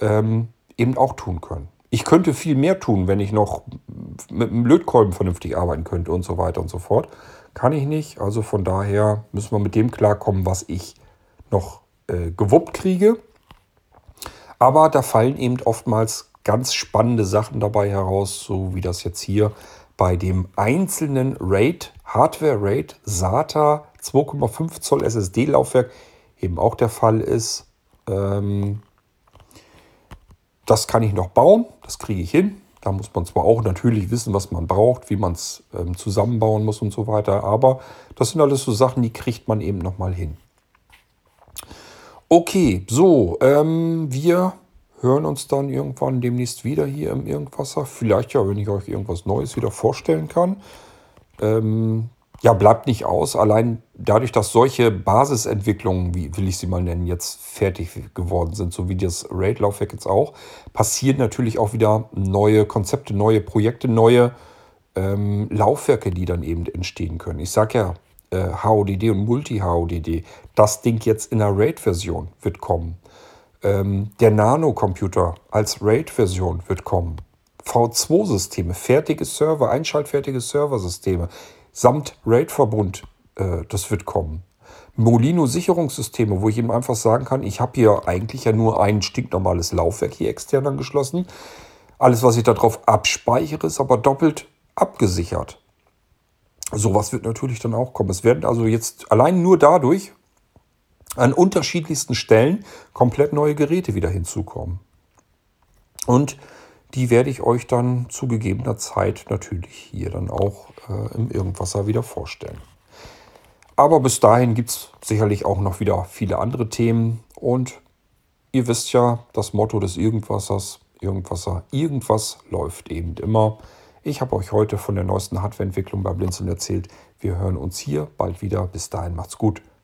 ähm, eben auch tun können. Ich könnte viel mehr tun, wenn ich noch mit einem Lötkolben vernünftig arbeiten könnte und so weiter und so fort. Kann ich nicht. Also von daher müssen wir mit dem klarkommen, was ich noch äh, gewuppt kriege. Aber da fallen eben oftmals ganz spannende Sachen dabei heraus, so wie das jetzt hier bei dem einzelnen RAID, Hardware RAID SATA 2,5 Zoll SSD-Laufwerk eben auch der Fall ist. Ähm, das kann ich noch bauen, das kriege ich hin. Da muss man zwar auch natürlich wissen, was man braucht, wie man es ähm, zusammenbauen muss und so weiter, aber das sind alles so Sachen, die kriegt man eben nochmal hin. Okay, so, ähm, wir hören uns dann irgendwann demnächst wieder hier im Irgendwasser. Vielleicht ja, wenn ich euch irgendwas Neues wieder vorstellen kann. Ähm, ja, bleibt nicht aus. Allein dadurch, dass solche Basisentwicklungen, wie will ich sie mal nennen, jetzt fertig geworden sind, so wie das Raid-Laufwerk jetzt auch, passieren natürlich auch wieder neue Konzepte, neue Projekte, neue ähm, Laufwerke, die dann eben entstehen können. Ich sage ja, äh, HODD und Multi-HODD. Das Ding jetzt in der RAID-Version wird kommen. Ähm, der Nano-Computer als RAID-Version wird kommen. V2-Systeme, fertige Server, einschaltfertige Serversysteme samt RAID-Verbund äh, das wird kommen. Molino-Sicherungssysteme, wo ich eben einfach sagen kann, ich habe hier eigentlich ja nur ein stinknormales Laufwerk hier extern angeschlossen. Alles, was ich darauf abspeichere, ist aber doppelt abgesichert. Sowas wird natürlich dann auch kommen. Es werden also jetzt allein nur dadurch an unterschiedlichsten Stellen komplett neue Geräte wieder hinzukommen. Und die werde ich euch dann zu gegebener Zeit natürlich hier dann auch äh, im Irgendwasser wieder vorstellen. Aber bis dahin gibt es sicherlich auch noch wieder viele andere Themen. Und ihr wisst ja, das Motto des Irgendwassers, Irgendwasser, irgendwas läuft eben immer. Ich habe euch heute von der neuesten Hardwareentwicklung bei Blinzeln erzählt. Wir hören uns hier bald wieder. Bis dahin macht's gut.